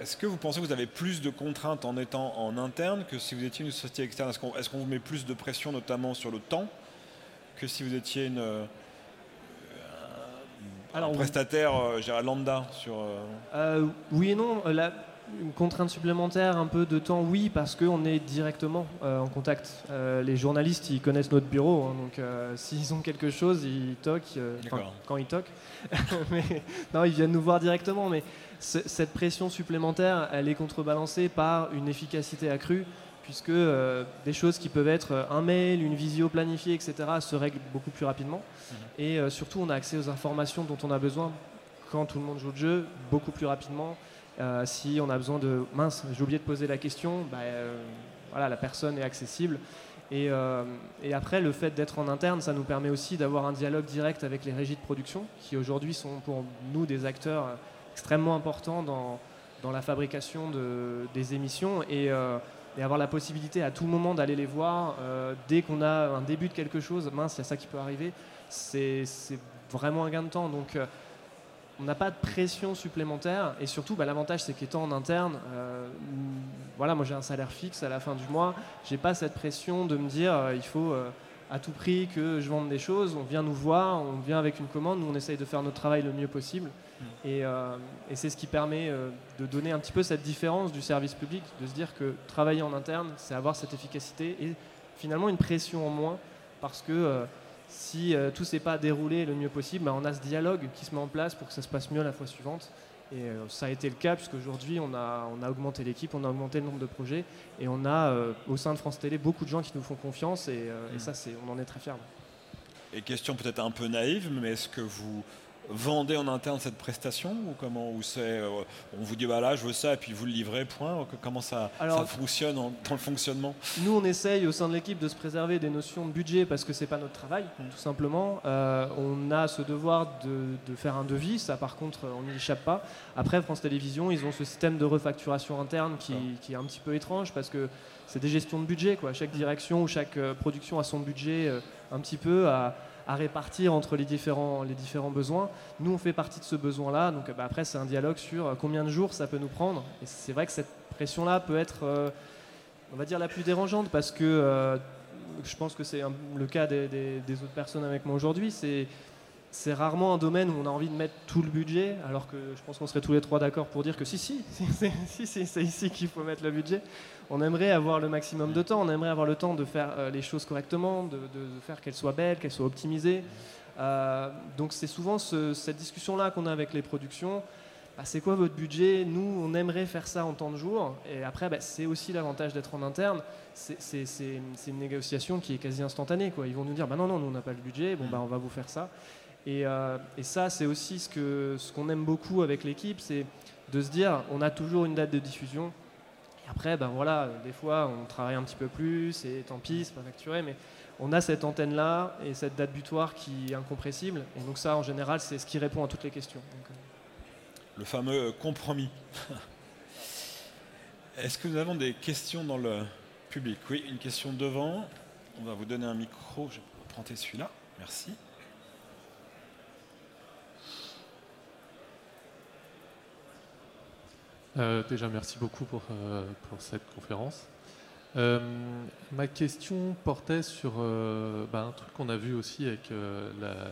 est-ce que vous pensez que vous avez plus de contraintes en étant en interne que si vous étiez une société externe? Est-ce qu'on vous met plus de pression notamment sur le temps que si vous étiez une, un prestataire lambda sur, Oui et non. La, une contrainte supplémentaire, un peu de temps, oui, parce qu'on est directement euh, en contact. Euh, les journalistes, ils connaissent notre bureau, hein, donc euh, s'ils ont quelque chose, ils toquent, quand ils toquent. mais, non, ils viennent nous voir directement, mais cette pression supplémentaire, elle est contrebalancée par une efficacité accrue, puisque des choses qui peuvent être un mail, une visio planifiée, etc., se règlent beaucoup plus rapidement. Mhm. Et surtout, on a accès aux informations dont on a besoin quand tout le monde joue le jeu, beaucoup plus rapidement. Euh, si on a besoin de mince, j'ai oublié de poser la question, bah, euh, voilà, la personne est accessible. Euh, et, après, le fait d'être en interne, ça nous permet aussi d'avoir un dialogue direct avec les régies de production, qui aujourd'hui sont pour nous des acteurs extrêmement importants dans, dans la fabrication de, des émissions. Et, avoir la possibilité à tout moment d'aller les voir dès qu'on a un début de quelque chose, mince, il y a ça qui peut arriver, c'est vraiment un gain de temps. Donc on n'a pas de pression supplémentaire et surtout bah, l'avantage c'est qu'étant en interne, euh, voilà moi j'ai un salaire fixe à la fin du mois, j'ai pas cette pression de me dire euh, il faut euh, à tout prix que je vende des choses, on vient nous voir, on vient avec une commande, nous on essaye de faire notre travail le mieux possible mm. et, et c'est ce qui permet de donner un petit peu cette différence du service public, de se dire que travailler en interne c'est avoir cette efficacité et finalement une pression en moins parce que si euh, tout ne s'est pas déroulé le mieux possible, bah, on a ce dialogue qui se met en place pour que ça se passe mieux la fois suivante. Et euh, ça a été le cas puisqu'aujourd'hui on a, on a augmenté l'équipe, on a augmenté le nombre de projets et on a euh, au sein de France Télé beaucoup de gens qui nous font confiance et, et mm. ça c'est, on en est très fiers. Et question peut-être un peu naïve, mais est-ce que vous vendez en interne cette prestation ou comment ou c'est euh, on vous dit voilà je veux ça et puis vous le livrez point comment ça, ça fonctionne dans le fonctionnement? Nous on essaye au sein de l'équipe de se préserver des notions de budget parce que c'est pas notre travail tout simplement. Euh, on a ce devoir de, faire un devis, ça par contre on n'y échappe pas. Après France Télévisions ils ont ce système de refacturation interne qui, qui est un petit peu étrange parce que c'est des gestions de budget quoi. Chaque direction ou chaque euh, production a son budget un petit peu à à répartir entre les différents, les différents besoins. Nous, on fait partie de ce besoin-là. Donc bah, après, c'est un dialogue sur euh, combien de jours ça peut nous prendre. Et c'est vrai que cette pression-là peut être, euh, on va dire, la plus dérangeante parce que euh, je pense que c'est le cas des, des, autres personnes avec moi aujourd'hui. C'est c'est rarement un domaine où on a envie de mettre tout le budget, alors que je pense qu'on serait tous les trois d'accord pour dire que si, si, si, si c'est ici qu'il faut mettre le budget. On aimerait avoir le maximum de temps, on aimerait avoir le temps de faire euh, les choses correctement, de, faire qu'elles soient belles, qu'elles soient optimisées. Euh, donc c'est souvent cette discussion-là qu'on a avec les productions. Bah, c'est quoi votre budget? Nous, on aimerait faire ça en temps de jour. Et après, bah, c'est aussi l'avantage d'être en interne. C'est une négociation qui est quasi instantanée. Quoi. Ils vont nous dire, bah non, non, nous, on n'a pas le budget, bon, bah, on va vous faire ça. Euh, et, ça, c'est aussi ce qu'on aime beaucoup avec l'équipe, c'est de se dire, on a toujours une date de diffusion. Et après, ben voilà, des fois, on travaille un petit peu plus, et tant pis, c'est pas facturé, mais on a cette antenne-là et cette date butoir qui est incompressible. Et donc ça, en général, c'est ce qui répond à toutes les questions. Euh. Le fameux compromis. Est-ce que nous avons des questions dans le public? Oui, une question devant. On va vous donner un micro. Je vais prendre celui-là. Merci. Euh, déjà, merci beaucoup pour, euh, cette conférence. Euh, ma question portait sur bah, un truc qu'on a vu aussi avec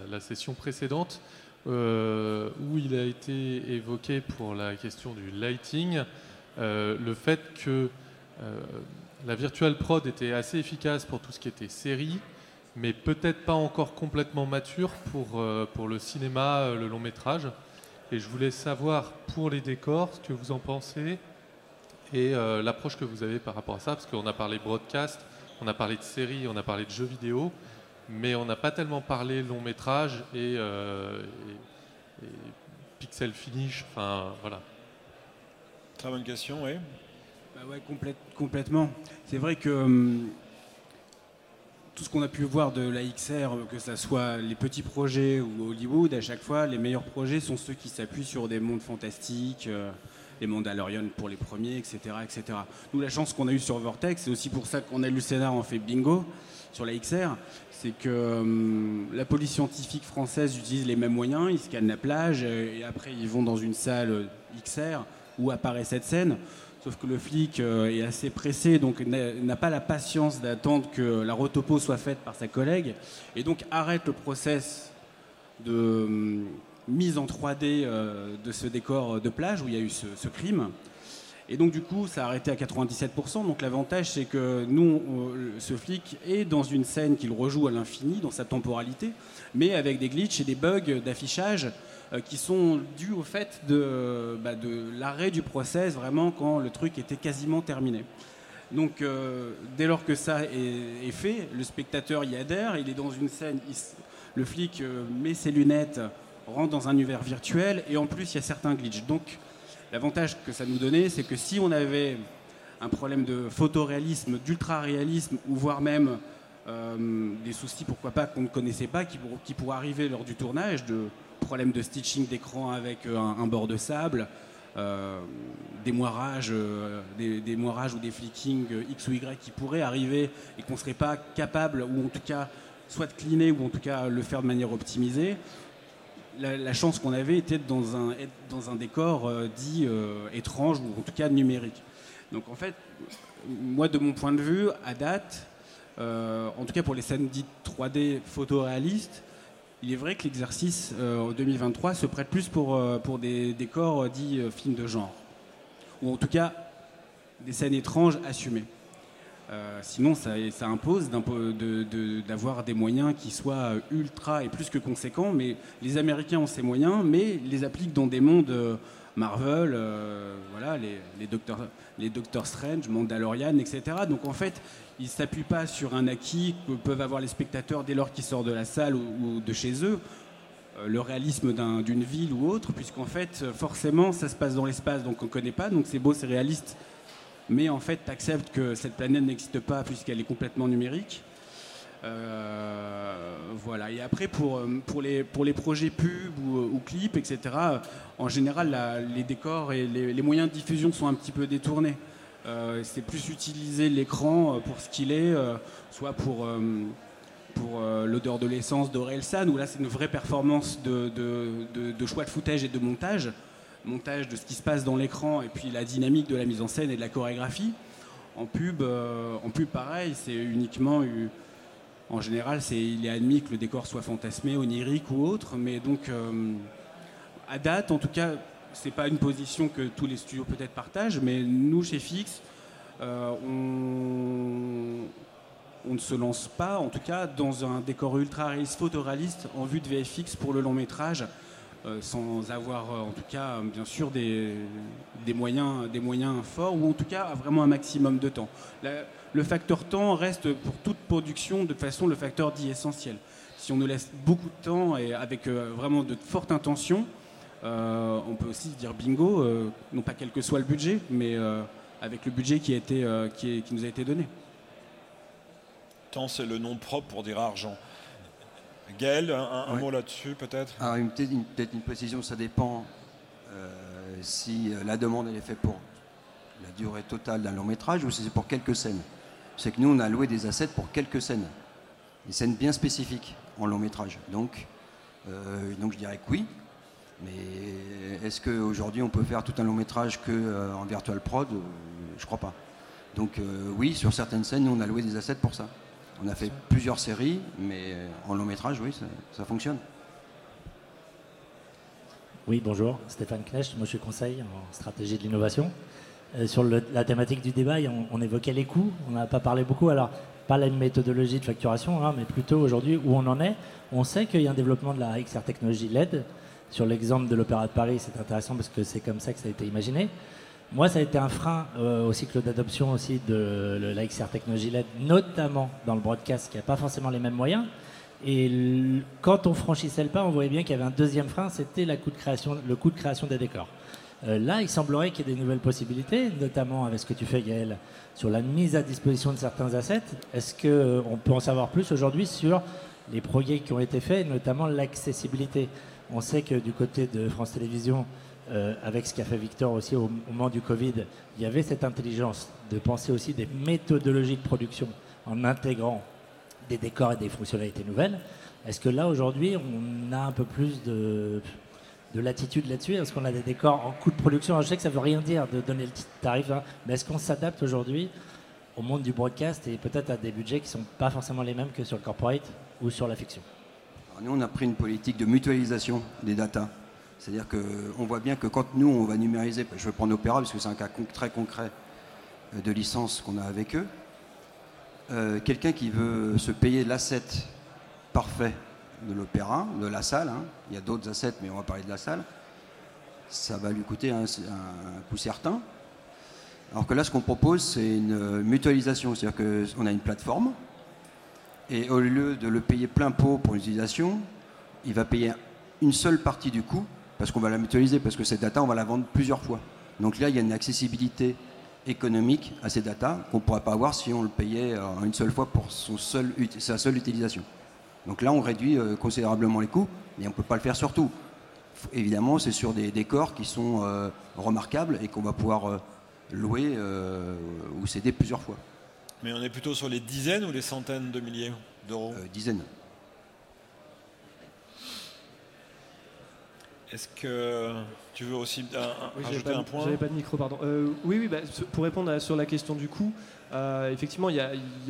la, session précédente, où il a été évoqué pour la question du lighting, le fait que la virtual prod était assez efficace pour tout ce qui était série, mais peut-être pas encore complètement mature pour, pour le cinéma, le long métrage. Et je voulais savoir pour les décors ce que vous en pensez et euh, l'approche que vous avez par rapport à ça, parce qu'on a parlé broadcast, on a parlé de séries, on a parlé de jeux vidéo, mais on n'a pas tellement parlé long métrage et, euh, pixel finish, enfin voilà. Très bonne question, oui. Bah ouais, complètement. C'est vrai que hum, tout ce qu'on a pu voir de la XR, que ce soit les petits projets ou Hollywood, à chaque fois, les meilleurs projets sont ceux qui s'appuient sur des mondes fantastiques, euh, les Mandalorian pour les premiers, etc. etc. Nous, la chance qu'on a eue sur Vortex, c'est aussi pour ça qu'on a lu le scénar en fait bingo sur la XR, c'est que hum, la police scientifique française utilise les mêmes moyens, ils scannent la plage et après ils vont dans une salle XR où apparaît cette scène. Sauf que le flic euh, est assez pressé, donc n'a pas la patience d'attendre que la rotopo soit faite par sa collègue, et donc arrête le process de hum, mise en 3D euh, de ce décor de plage où il y a eu ce, crime. Et donc du coup, ça a arrêté à 97%. Donc l'avantage, c'est que nous, ce flic est dans une scène qu'il rejoue à l'infini, dans sa temporalité, mais avec des glitches et des bugs d'affichage euh, qui sont dus au fait de, bah, de l'arrêt du process, vraiment quand le truc était quasiment terminé. Donc euh, dès lors que ça est, fait, le spectateur y adhère, il est dans une scène, le flic euh, met ses lunettes, rentre dans un univers virtuel, et en plus il y a certains glitches. Donc l'avantage que ça nous donnait, c'est que si on avait un problème de photoréalisme, d'ultra-réalisme, ou voire même des soucis, pourquoi pas, qu'on ne connaissait pas, qui, pourraient arriver lors du tournage, de problème de stitching d'écran avec euh, un, bord de sable, euh, des moirages, euh, des, moirages ou des flickings X ou Y qui pourraient arriver et qu'on ne serait pas capable, ou en tout cas, soit de cleaner ou en tout cas le faire de manière optimisée. La, chance qu'on avait était dans un, être dans un décor dit étrange ou en tout cas numérique. Donc en fait, moi de mon point de vue, à date, en tout cas pour les scènes dites 3D photoréalistes, il est vrai que l'exercice euh, en 2023 se prête plus pour, euh, des décors euh, dits films de genre, ou en tout cas des scènes étranges assumées. Sinon, ça, impose d'avoir des moyens qui soient ultra et plus que conséquents, mais les Américains ont ces moyens, mais les appliquent dans des mondes Marvel, voilà, les, les, les Strange, Mandalorian, etc. Donc en fait, il ne s'appuie pas sur un acquis que peuvent avoir les spectateurs dès lors qu'ils sortent de la salle ou, de chez eux, euh, le réalisme d'une ville ou autre, puisqu'en fait, forcément, ça se passe dans l'espace, donc on ne connaît pas, donc c'est beau, c'est réaliste, mais en fait, tu acceptes que cette planète n'existe pas puisqu'elle est complètement numérique. Euh, voilà. Et après, pour, euh, pour, les, pour les projets pub ou, clips, etc., en général, les décors et les, moyens de diffusion sont un petit peu détournés. Euh, c'est plus utiliser l'écran euh, pour ce qu'il est, euh, soit pour, pour l'odeur de l'essence d'Orelsan, où là c'est une vraie performance de, de, choix de footage et de montage, montage de ce qui se passe dans l'écran et puis la dynamique de la mise en scène et de la chorégraphie. En pub, en pub pareil, c'est uniquement en général, c'est, il est admis que le décor soit fantasmé, onirique ou autre, mais donc à date, en tout cas, c'est pas une position que tous les studios peut-être partagent, mais nous chez Fix, euh, on, ne se lance pas, en tout cas, dans un décor ultra réaliste, photoréaliste en vue de VFX pour le long métrage, euh, sans avoir, euh, en tout cas, bien sûr, des, moyens, des moyens forts, ou en tout cas, vraiment un maximum de temps. le facteur temps reste pour toute production de façon le facteur dit essentiel. Si on nous laisse beaucoup de temps et avec vraiment de fortes intentions, euh, on peut aussi dire bingo, euh, non pas quel que soit le budget, mais euh, avec le budget qui, a été, qui, nous a été donné. Temps, c'est le nom propre pour dire argent. Gaël, un, mot là-dessus peut-être? Peut-être une, précision, ça dépend si la demande elle est faite pour la durée totale d'un long métrage ou si c'est pour quelques scènes. C'est que nous, on a loué des assets pour quelques scènes, des scènes bien spécifiques en long métrage. Donc, donc je dirais que oui, mais est-ce qu'aujourd'hui on peut faire tout un long métrage qu'en euh, en virtual prod? Euh, Je crois pas. Donc euh, oui, sur certaines scènes, nous, on a loué des assets pour ça. On a fait plusieurs séries, mais en long métrage, oui, ça, fonctionne. Oui, bonjour, Stéphane Knecht, moi je suis conseil en stratégie de l'innovation. sur la thématique du débat, on, évoquait les coûts, on n'a pas parlé beaucoup. Alors, pas la méthodologie de facturation, hein, mais plutôt aujourd'hui où on en est. On sait qu'il y a un développement de la XR technologie LED sur l'exemple de l'Opéra de Paris, c'est intéressant parce que c'est comme ça que ça a été imaginé. Moi, ça a été un frein euh, au cycle d'adoption aussi de la XR Technologie LED, notamment dans le broadcast qui n'a pas forcément les mêmes moyens. Et quand on franchissait le pas, on voyait bien qu'il y avait un deuxième frein, c'était le coût de création des décors. Euh, là, il semblerait qu'il y ait des nouvelles possibilités, notamment avec ce que tu fais, Gaël, sur la mise à disposition de certains assets. Est-ce qu'on peut en savoir plus aujourd'hui sur les projets qui ont été faits, notamment l'accessibilité? On sait que du côté de France Télévisions, euh, avec ce qu'a fait Victor aussi au, moment du Covid, il y avait cette intelligence de penser aussi des méthodologies de production en intégrant des décors et des fonctionnalités nouvelles. Est-ce que là, aujourd'hui, on a un peu plus de, de latitude là-dessus? Est-ce qu'on a des décors en coût de production? Je sais que ça ne veut rien dire de donner le tarif, hein, mais est-ce qu'on s'adapte aujourd'hui au monde du broadcast et peut-être à des budgets qui ne sont pas forcément les mêmes que sur le corporate ou sur la fiction? Nous, on a pris une politique de mutualisation des datas. C'est-à-dire qu'on voit bien que quand nous, on va numériser, je vais prendre Opéra parce que c'est un cas très concret euh, de licence qu'on a avec eux, euh, quelqu'un qui veut se payer l'asset parfait de l'opéra, de la salle, hein, il y a d'autres assets, mais on va parler de la salle, ça va lui coûter un, coût certain. Alors que là, ce qu'on propose, c'est une mutualisation, c'est-à-dire qu'on a une plateforme, et au lieu de le payer plein pot pour l'utilisation, il va payer une seule partie du coût parce qu'on va la mutualiser, parce que cette data, on va la vendre plusieurs fois. Donc là, il y a une accessibilité économique à ces data qu'on ne pourrait pas avoir si on le payait euh, une seule fois pour son seul, sa seule utilisation. Donc là, on réduit euh, considérablement les coûts, mais on ne peut pas le faire sur tout. Évidemment, c'est sur des décors qui sont euh, remarquables et qu'on va pouvoir louer ou céder plusieurs fois. Mais on est plutôt sur les dizaines ou les centaines de milliers d'euros? Dizaines. Est-ce que tu veux aussi ajouter un point J'avais pas de micro, pardon. Euh, oui, oui bah, pour répondre sur la question du coût, euh, effectivement, il y,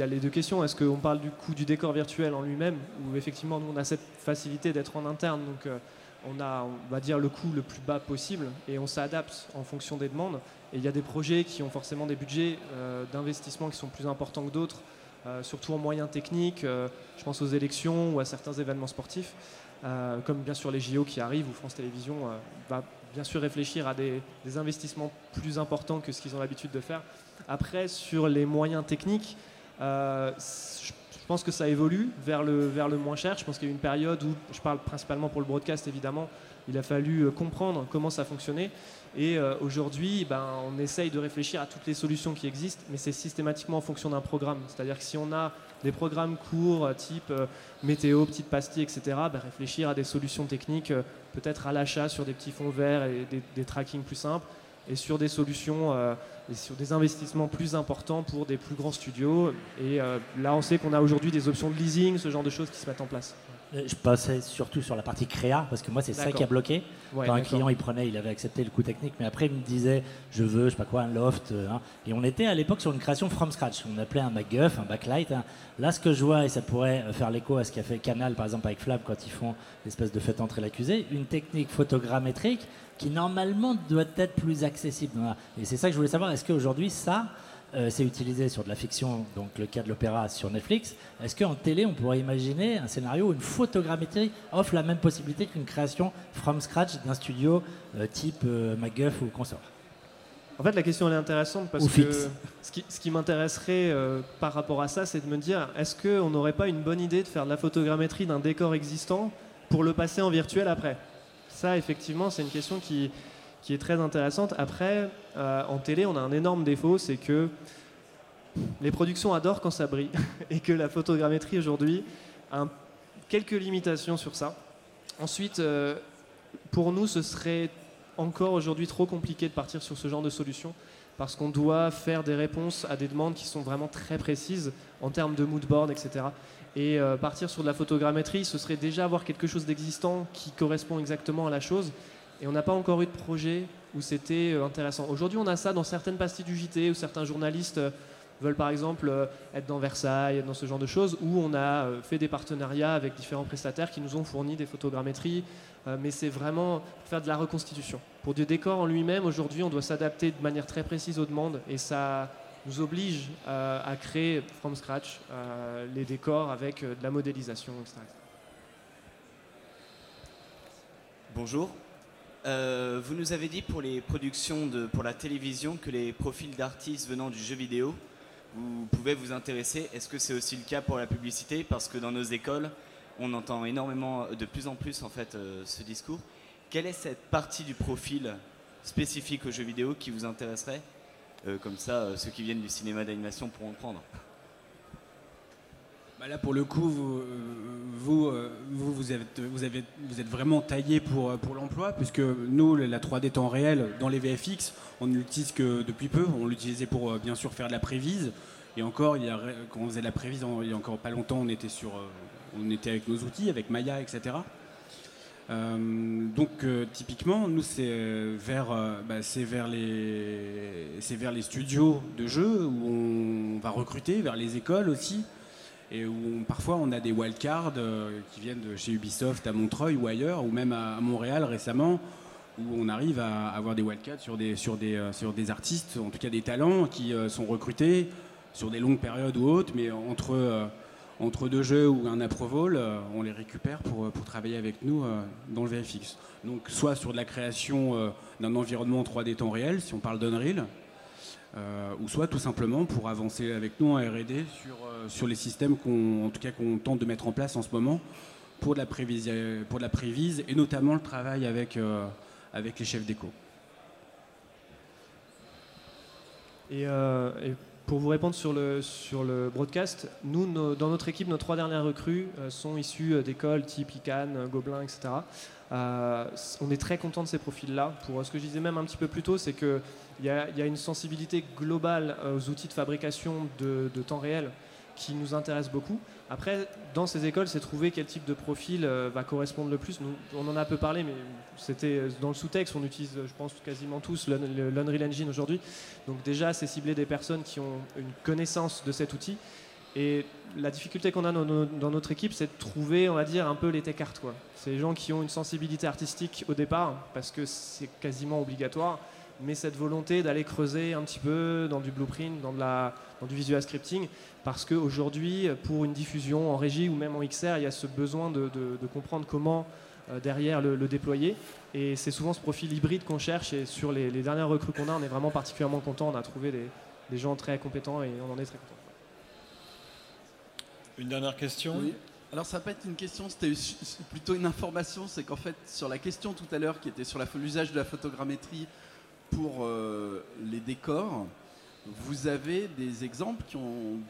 a les deux questions. Est-ce qu'on parle du coût du décor virtuel en lui-même, ou effectivement, nous, on a cette facilité d'être en interne, donc euh, on a, on va dire, le coût le plus bas possible, et on s'adapte en fonction des demandes. Et il y a des projets qui ont forcément des budgets d'investissement qui sont plus importants que d'autres, surtout en moyens techniques. je pense aux élections ou à certains événements sportifs. Euh, comme bien sûr les JO qui arrivent, où France Télévisions euh, va bien sûr réfléchir à des, investissements plus importants que ce qu'ils ont l'habitude de faire. Après, sur les moyens techniques, euh, je pense que ça évolue vers le, moins cher. Je pense qu'il y a eu une période où, je parle principalement pour le broadcast évidemment, il a fallu comprendre comment ça fonctionnait. Et aujourd'hui, ben, on essaye de réfléchir à toutes les solutions qui existent, mais c'est systématiquement en fonction d'un programme. C'est-à-dire que si on a des programmes courts, type météo, petites pastilles, etc., bah, réfléchir à des solutions techniques, euh, peut-être à l'achat sur des petits fonds verts et des, des trackings plus simples, et sur des solutions euh, et sur des investissements plus importants pour des plus grands studios. Et euh, là, on sait qu'on a aujourd'hui des options de leasing, ce genre de choses qui se mettent en place. Euh, je passais surtout sur la partie créa, parce que moi, c'est ça qui a bloqué. Quand un client, il prenait, il avait accepté le coût technique, mais après, il me disait, je veux, je sais pas quoi, un loft. Euh, hein. Et on était à l'époque sur une création from scratch. On appelait un MacGuff, un backlight. Hein. Là, ce que je vois, et ça pourrait faire l'écho à ce qu'a fait Canal, par exemple, avec Flab, quand ils font l'espèce de fait entrer l'accusé, une technique photogrammétrique qui, normalement, doit être plus accessible. Et c'est ça que je voulais savoir. Est-ce qu'aujourd'hui, ça, euh, c'est utilisé sur de la fiction, donc le cas de l'opéra sur Netflix. Est-ce qu'en télé, on pourrait imaginer un scénario où une photogrammétrie offre la même possibilité qu'une création from scratch d'un studio euh, type euh, MacGuff ou consort en fait, la question elle est intéressante parce que ce qui, ce qui m'intéresserait par rapport à ça, c'est de me dire est-ce qu'on n'aurait pas une bonne idée de faire de la photogrammétrie d'un décor existant pour le passer en virtuel après? Ça, effectivement, c'est une question qui, qui est très intéressante. Après, euh, en télé, on a un énorme défaut, c'est que les productions adorent quand ça brille et que la photogrammétrie aujourd'hui a quelques limitations sur ça. Ensuite, euh, pour nous, ce serait encore aujourd'hui trop compliqué de partir sur ce genre de solution parce qu'on doit faire des réponses à des demandes qui sont vraiment très précises en termes de mood board, etc. Et euh, partir sur de la photogrammétrie, ce serait déjà avoir quelque chose d'existant qui correspond exactement à la chose et on n'a pas encore eu de projet où c'était euh, intéressant. Aujourd'hui, on a ça dans certaines pastilles du JT où certains journalistes euh, veulent par exemple euh, être dans Versailles, dans ce genre de choses, où on a fait des partenariats avec différents prestataires qui nous ont fourni des photogrammétries, mais c'est vraiment pour faire de la reconstitution. Pour du décor en lui-même, aujourd'hui, on doit s'adapter de manière très précise aux demandes et ça nous oblige à créer from scratch les décors avec de la modélisation, etc. Bonjour, euh, vous nous avez dit pour les productions de, pour la télévision que les profils d'artistes venant du jeu vidéo vous pouvez vous intéresser. Est-ce que c'est aussi le cas pour la publicité? Parce que dans nos écoles, on entend énormément, de plus en plus en fait, euh, ce discours. Quelle est cette partie du profil spécifiques aux jeux vidéo qui vous intéresseraient Comme ça, ceux qui viennent du cinéma d'animation pourront le prendre. Bah là, pour le coup, vous, vous, vous, vous, êtes, vous, avez, vous êtes vraiment taillé pour, pour l'emploi, puisque nous, la 3D temps réel dans les VFX, on ne l'utilise que depuis peu. On l'utilisait pour, bien sûr, faire de la prévise. Et encore, il y a, quand on faisait de la prévise, il y a encore pas longtemps, on était, sur, avec nos outils, avec Maya, etc. Euh, donc euh, typiquement, nous euh, bah, c'est vers les, c'est vers les studios de jeux où on va recruter, vers les écoles aussi, et où parfois on a des wildcards qui viennent de chez Ubisoft à Montreuil ou ailleurs, ou même à, Montréal récemment, où on arrive à avoir des wildcards sur des, sur des, sur des artistes, en tout cas des talents qui sont recrutés sur des longues périodes ou autres, mais entre entre deux jeux ou un Aprovol, euh, on les récupère pour, euh, pour travailler avec nous euh, dans le VFX. Donc soit sur de la création d'un environnement 3D temps réel, si on parle d'Unreal, ou soit tout simplement pour avancer avec nous en R&D sur, sur les systèmes qu'on, tente de mettre en place en ce moment pour de la prévise, pour de la prévise et notamment le travail avec, avec les chefs d'éco. Et, pour vous répondre sur le, sur le broadcast, nous, dans notre équipe, nos trois dernières recrues euh, sont issues euh, d'écoles type ICANN, euh, Gobelin, etc. on est très content de ces profils-là. Pour ce que je disais même un petit peu plus tôt, c'est qu'il y, a une sensibilité globale aux outils de fabrication de, temps réel qui nous intéresse beaucoup. Après, dans ces écoles, c'est trouver quel type de profil euh, va correspondre le plus. On en a un peu parlé, mais c'était euh, dans le sous-texte. On utilise, je pense, quasiment tous l'Unreal Engine aujourd'hui. Donc déjà, c'est cibler des personnes qui ont une connaissance de cet outil. Et la difficulté qu'on a dans, notre équipe, c'est de trouver, on va dire, un peu les tech Quoi. C'est les gens qui ont une sensibilité artistique au départ, parce que c'est quasiment obligatoire mais cette volonté d'aller creuser un petit peu dans du blueprint, dans, du visual scripting, parce qu'aujourd'hui, pour une diffusion en régie ou même en XR, il y a ce besoin de, comprendre comment euh, derrière le, déployer. Et c'est souvent ce profil hybride qu'on cherche, et sur les, dernières recrues qu'on a, on est vraiment particulièrement content. On a trouvé des, gens très compétents et on en est très content. Une dernière question? Oui. Alors ça va pas être une question, c'était plutôt une information, c'est qu'en fait sur la question tout à l'heure qui était sur l'usage de la photogrammétrie pour euh, les décors, vous avez des exemples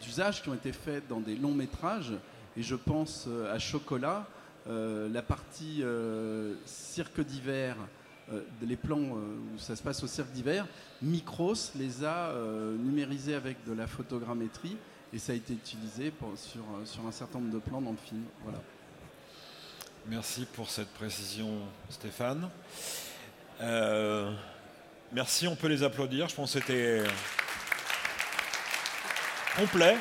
d'usages qui ont été faits dans des longs métrages, et je pense euh, à Chocolat, euh, la partie cirque d'hiver, les plans où ça se passe au cirque d'hiver, Micros les a numérisés avec de la photogrammétrie, et ça a été utilisé sur, sur un certain nombre de plans dans le film. Voilà. Merci pour cette précision, Stéphane. Merci, on peut les applaudir. Je pense que c'était complet.